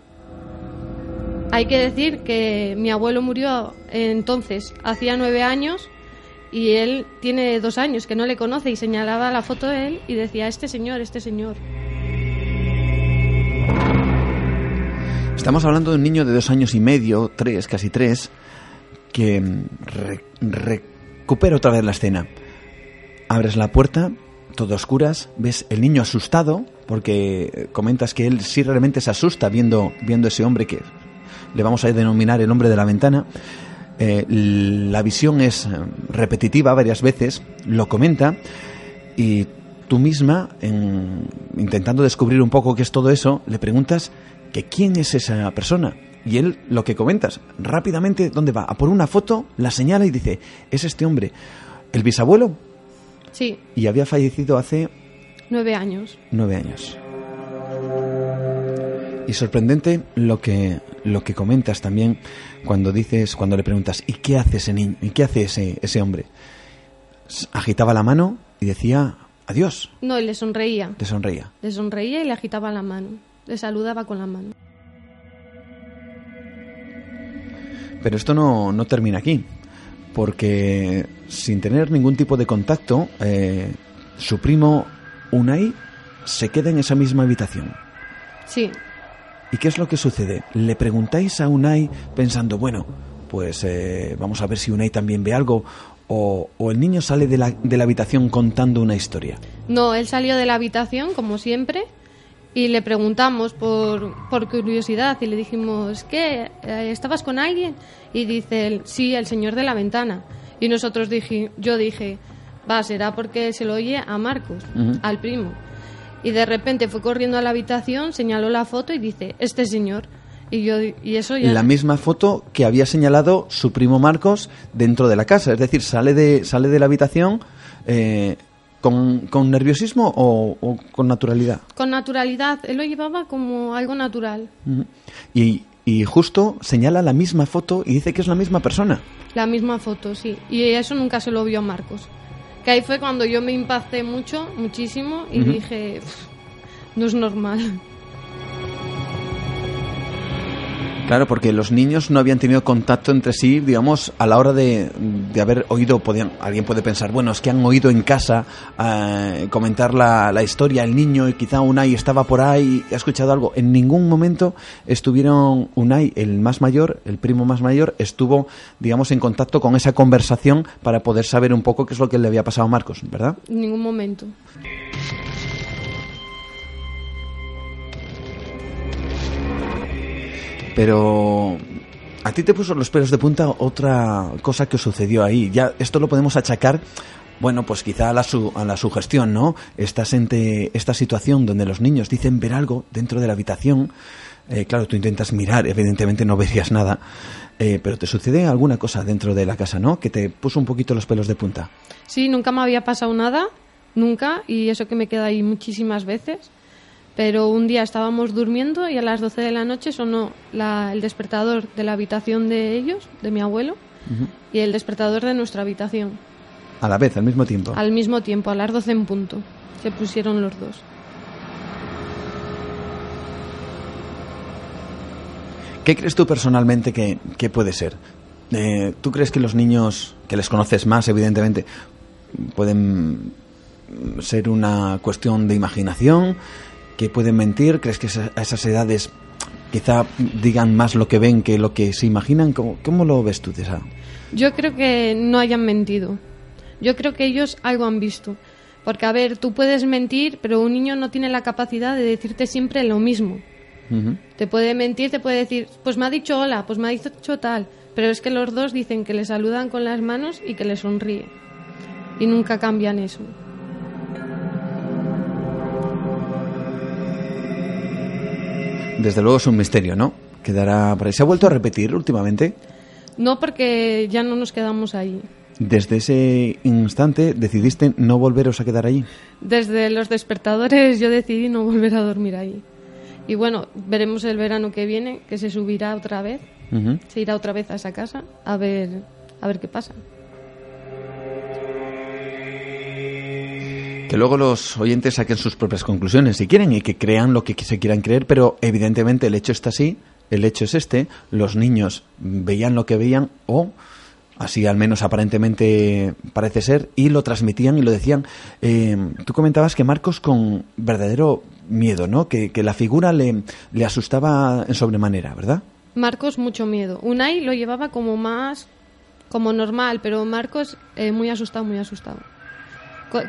Hay que decir que mi abuelo murió entonces, hacía nueve años, y él tiene dos años que no le conoce y señalaba la foto de él y decía, este señor, este señor. Estamos hablando de un niño de dos años y medio, tres, casi tres, que recupera otra vez la escena. Abres la puerta, todo oscuras, ves el niño asustado, porque comentas que él sí realmente se asusta viendo, viendo ese hombre que le vamos a denominar el hombre de la ventana. Eh, la visión es repetitiva varias veces, lo comenta, y tú misma, intentando descubrir un poco qué es todo eso, le preguntas que quién es esa persona. Y él, lo que comentas, rápidamente, ¿dónde va? A por una foto, la señala y dice, es este hombre. ¿El bisabuelo? Sí. Y había fallecido hace... Nueve años. Nueve años. Y sorprendente lo que, lo que comentas también cuando dices, cuando le preguntas, ¿y qué hace ese niño? ¿Y qué hace ese, ese hombre? Agitaba la mano y decía, adiós. No, y le sonreía. Le sonreía. Le sonreía y le agitaba la mano. Le saludaba con la mano. Pero esto no, no termina aquí, porque sin tener ningún tipo de contacto, eh, su primo Unai se queda en esa misma habitación. Sí. ¿Y qué es lo que sucede? Le preguntáis a Unai pensando, bueno, pues eh, vamos a ver si Unai también ve algo, o, o, el niño sale de la, de la habitación contando una historia. No, él salió de la habitación, como siempre, y le preguntamos por, por curiosidad y le dijimos, ¿qué? Eh, ¿Estabas con alguien? Y dice él, sí, el señor de la ventana. Y nosotros dije, yo dije, va, será porque se lo oye a Marcos, al primo. Y de repente fue corriendo a la habitación, señaló la foto y dice, este señor. Y yo y eso ya... La misma foto que había señalado su primo Marcos dentro de la casa. Es decir, sale de, sale de la habitación... Eh, ¿Con, nerviosismo o, con naturalidad? Con naturalidad, él lo llevaba como algo natural. y, y, justo señala la misma foto y dice que es la misma persona. La misma foto, sí. Y eso nunca se lo vio a Marcos. Que ahí fue cuando yo me impacté mucho, muchísimo, y dije, no es normal. Claro, porque los niños no habían tenido contacto entre sí, digamos, a la hora de, de haber oído, podían, alguien puede pensar, bueno, es que han oído en casa eh, comentar la, la, historia, el niño, y quizá Unai estaba por ahí y ha escuchado algo. En ningún momento estuvieron, Unai, el más mayor, el primo más mayor, estuvo, digamos, en contacto con esa conversación para poder saber un poco qué es lo que le había pasado a Marcos, ¿verdad? En ningún momento. Pero a ti te puso los pelos de punta otra cosa que sucedió ahí. Ya esto lo podemos achacar bueno, pues quizá a la, su, a la sugestión, ¿no? Estás ante esta situación donde los niños dicen ver algo dentro de la habitación. Eh, claro, tú intentas mirar, evidentemente no verías nada, eh, pero te sucede alguna cosa dentro de la casa, ¿no? Que te puso un poquito los pelos de punta. Sí, nunca me había pasado nada, nunca, y eso que me queda ahí muchísimas veces. Pero un día estábamos durmiendo y a las 12 de la noche sonó la, el despertador de la habitación de ellos, de mi abuelo, y el despertador de nuestra habitación. A la vez, al mismo tiempo. Al mismo tiempo, a las 12 en punto. Se pusieron los dos. ¿Qué crees tú personalmente que, que puede ser? Eh, ¿Tú crees que los niños, que les conoces más, evidentemente, pueden ser una cuestión de imaginación? ¿Que pueden mentir? ¿Crees que a esas edades quizá digan más lo que ven que lo que se imaginan? ¿Cómo, cómo lo ves tú, Tessa? Yo creo que no hayan mentido. Yo creo que ellos algo han visto. Porque, a ver, tú puedes mentir, pero un niño no tiene la capacidad de decirte siempre lo mismo. Uh -huh. Te puede mentir, te puede decir, pues me ha dicho hola, pues me ha dicho tal. Pero es que los dos dicen que le saludan con las manos y que le sonríe. Y nunca cambian eso. Desde luego es un misterio, ¿no? Quedará por ahí. ¿Se ha vuelto a repetir últimamente? No, porque ya no nos quedamos ahí. Desde ese instante decidiste no volveros a quedar allí. Desde los despertadores yo decidí no volver a dormir ahí. Y bueno, veremos el verano que viene, que se subirá otra vez, uh -huh. se irá otra vez a esa casa a ver, a ver qué pasa. Que luego los oyentes saquen sus propias conclusiones si quieren y que crean lo que se quieran creer, pero evidentemente el hecho está así, el hecho es este, los niños veían lo que veían o así al menos aparentemente parece ser, y lo transmitían y lo decían. Eh, tú comentabas que Marcos con verdadero miedo, ¿no? Que, que, la figura le, le asustaba en sobremanera, ¿verdad? Marcos mucho miedo. Unai lo llevaba como más, como normal, pero Marcos eh, muy asustado, muy asustado.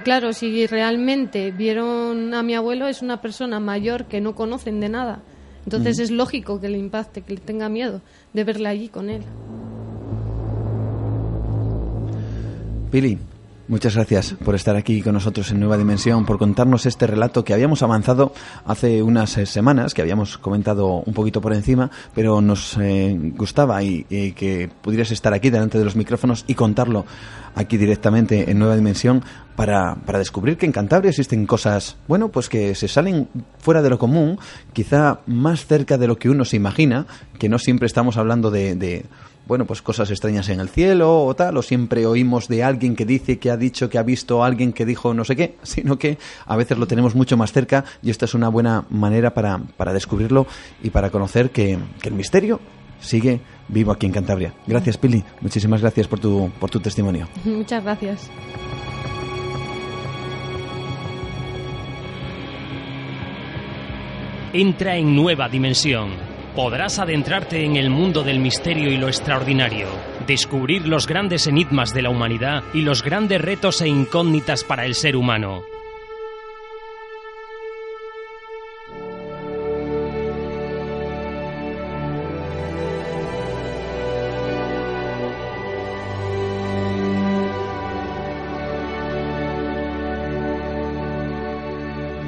Claro, si realmente vieron a mi abuelo, es una persona mayor que no conocen de nada. Entonces es lógico que le impacte, que le tenga miedo de verle allí con él. Pili, muchas gracias por estar aquí con nosotros en Nueva Dimensión, por contarnos este relato que habíamos avanzado hace unas semanas, que habíamos comentado un poquito por encima, pero nos eh, gustaba y, y, que pudieras estar aquí delante de los micrófonos y contarlo aquí directamente en Nueva Dimensión para, para descubrir que en Cantabria existen cosas, bueno, pues que se salen fuera de lo común, quizá más cerca de lo que uno se imagina, que no siempre estamos hablando de, de bueno, pues cosas extrañas en el cielo o tal, o siempre oímos de alguien que dice que ha dicho que ha visto a alguien que dijo no sé qué, <laughs> sino que a veces lo tenemos mucho más cerca y esta es una buena manera para, para descubrirlo y para conocer que, que el misterio sigue vivo aquí en Cantabria. Gracias, Pili. Muchísimas gracias por tu, por tu testimonio. <laughs> Muchas gracias. Entra en nueva dimensión podrás adentrarte en el mundo del misterio y lo extraordinario, descubrir los grandes enigmas de la humanidad y los grandes retos e incógnitas para el ser humano.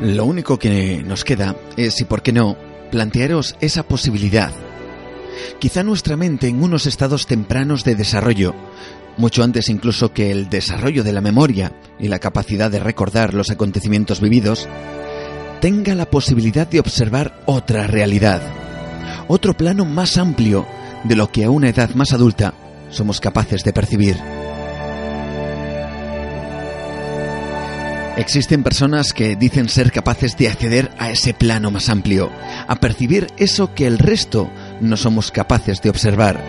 Lo único que nos queda es, y por qué no, plantearos esa posibilidad. Quizá nuestra mente en unos estados tempranos de desarrollo, mucho antes incluso que el desarrollo de la memoria y la capacidad de recordar los acontecimientos vividos, tenga la posibilidad de observar otra realidad, otro plano más amplio de lo que a una edad más adulta somos capaces de percibir. Existen personas que dicen ser capaces de acceder a ese plano más amplio, a percibir eso que el resto no somos capaces de observar.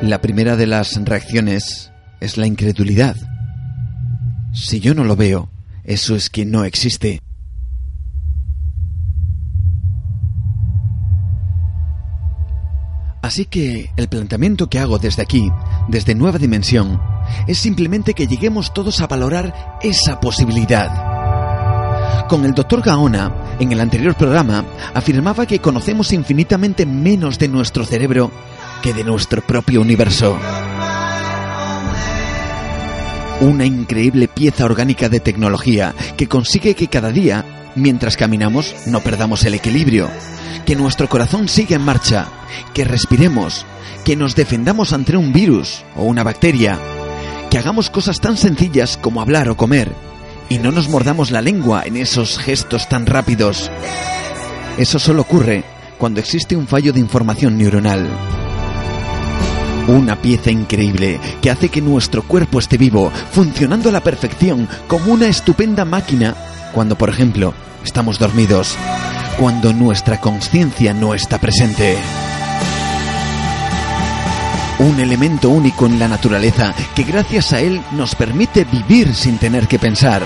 La primera de las reacciones es la incredulidad. Si yo no lo veo, eso es que no existe. Así que el planteamiento que hago desde aquí, desde Nueva Dimensión, es simplemente que lleguemos todos a valorar esa posibilidad. Con el doctor Gaona, en el anterior programa, afirmaba que conocemos infinitamente menos de nuestro cerebro que de nuestro propio universo. Una increíble pieza orgánica de tecnología que consigue que cada día, mientras caminamos, no perdamos el equilibrio, que nuestro corazón siga en marcha, que respiremos, que nos defendamos ante un virus o una bacteria, que hagamos cosas tan sencillas como hablar o comer y no nos mordamos la lengua en esos gestos tan rápidos. Eso solo ocurre cuando existe un fallo de información neuronal. Una pieza increíble que hace que nuestro cuerpo esté vivo, funcionando a la perfección como una estupenda máquina cuando, por ejemplo, estamos dormidos, cuando nuestra conciencia no está presente. Un elemento único en la naturaleza que gracias a él nos permite vivir sin tener que pensar.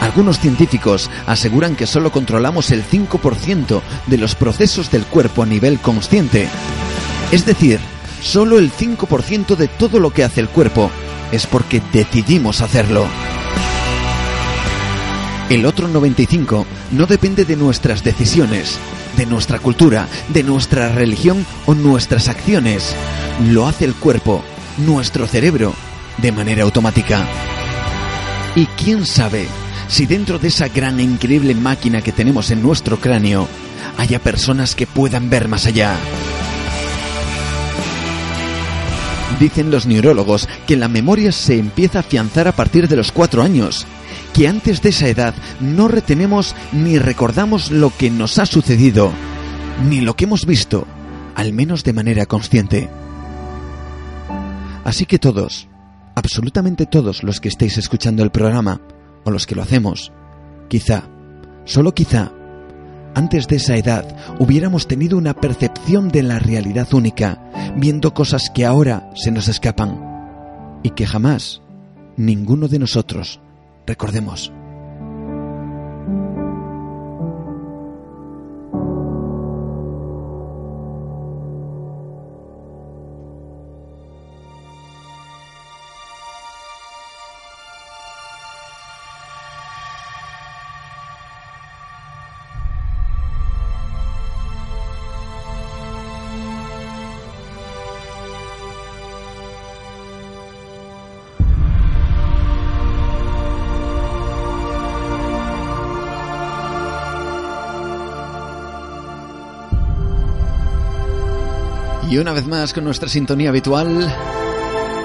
Algunos científicos aseguran que solo controlamos el 5% de los procesos del cuerpo a nivel consciente. Es decir, solo el 5% de todo lo que hace el cuerpo es porque decidimos hacerlo. El otro 95 no depende de nuestras decisiones, de nuestra cultura, de nuestra religión o nuestras acciones. Lo hace el cuerpo, nuestro cerebro, de manera automática. Y quién sabe si dentro de esa gran e increíble máquina que tenemos en nuestro cráneo haya personas que puedan ver más allá. Dicen los neurólogos que la memoria se empieza a afianzar a partir de los cuatro años, que antes de esa edad no retenemos ni recordamos lo que nos ha sucedido, ni lo que hemos visto, al menos de manera consciente. Así que todos, absolutamente todos los que estéis escuchando el programa, o los que lo hacemos, quizá, solo quizá, antes de esa edad hubiéramos tenido una percepción de la realidad única, viendo cosas que ahora se nos escapan y que jamás ninguno de nosotros recordemos. Y una vez más con nuestra sintonía habitual,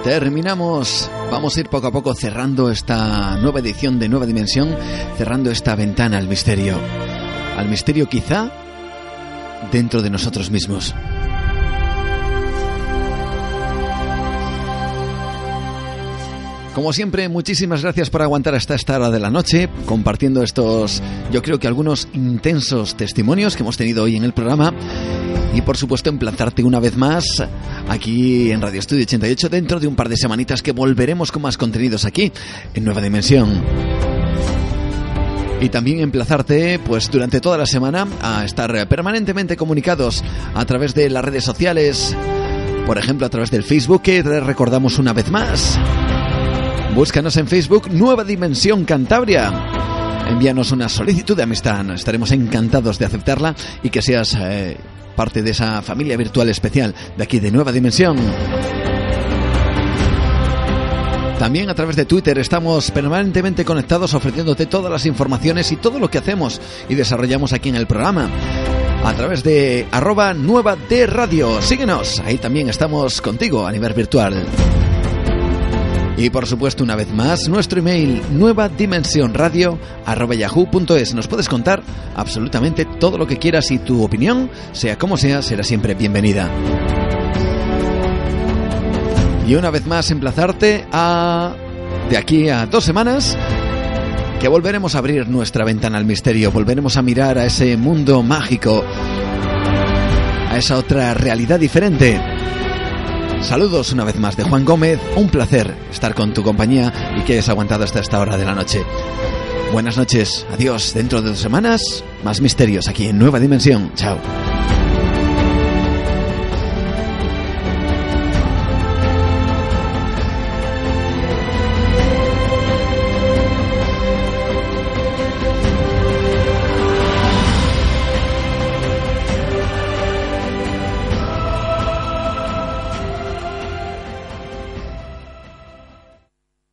terminamos. Vamos a ir poco a poco cerrando esta nueva edición de Nueva Dimensión, cerrando esta ventana al misterio. Al misterio quizá dentro de nosotros mismos. Como siempre, muchísimas gracias por aguantar hasta esta hora de la noche, compartiendo estos, yo creo que algunos intensos testimonios que hemos tenido hoy en el programa. Y por supuesto, emplazarte una vez más aquí en Radio Estudio 88 dentro de un par de semanitas que volveremos con más contenidos aquí en Nueva Dimensión. Y también emplazarte, pues durante toda la semana, a estar permanentemente comunicados a través de las redes sociales, por ejemplo a través del Facebook, que recordamos una vez más. Búscanos en Facebook Nueva Dimensión Cantabria. Envíanos una solicitud de amistad. Estaremos encantados de aceptarla y que seas eh, parte de esa familia virtual especial de aquí de Nueva Dimensión. También a través de Twitter estamos permanentemente conectados ofreciéndote todas las informaciones y todo lo que hacemos y desarrollamos aquí en el programa. A través de arroba nueva de radio. Síguenos, ahí también estamos contigo a nivel virtual. Y por supuesto, una vez más, nuestro email nueva dimensión radio yahoo.es. Nos puedes contar absolutamente todo lo que quieras y tu opinión, sea como sea, será siempre bienvenida. Y una vez más, emplazarte a. de aquí a dos semanas. Que volveremos a abrir nuestra ventana al misterio, volveremos a mirar a ese mundo mágico, a esa otra realidad diferente. Saludos una vez más de Juan Gómez, un placer estar con tu compañía y que hayas aguantado hasta esta hora de la noche. Buenas noches, adiós, dentro de dos semanas, más misterios aquí en Nueva Dimensión, chao.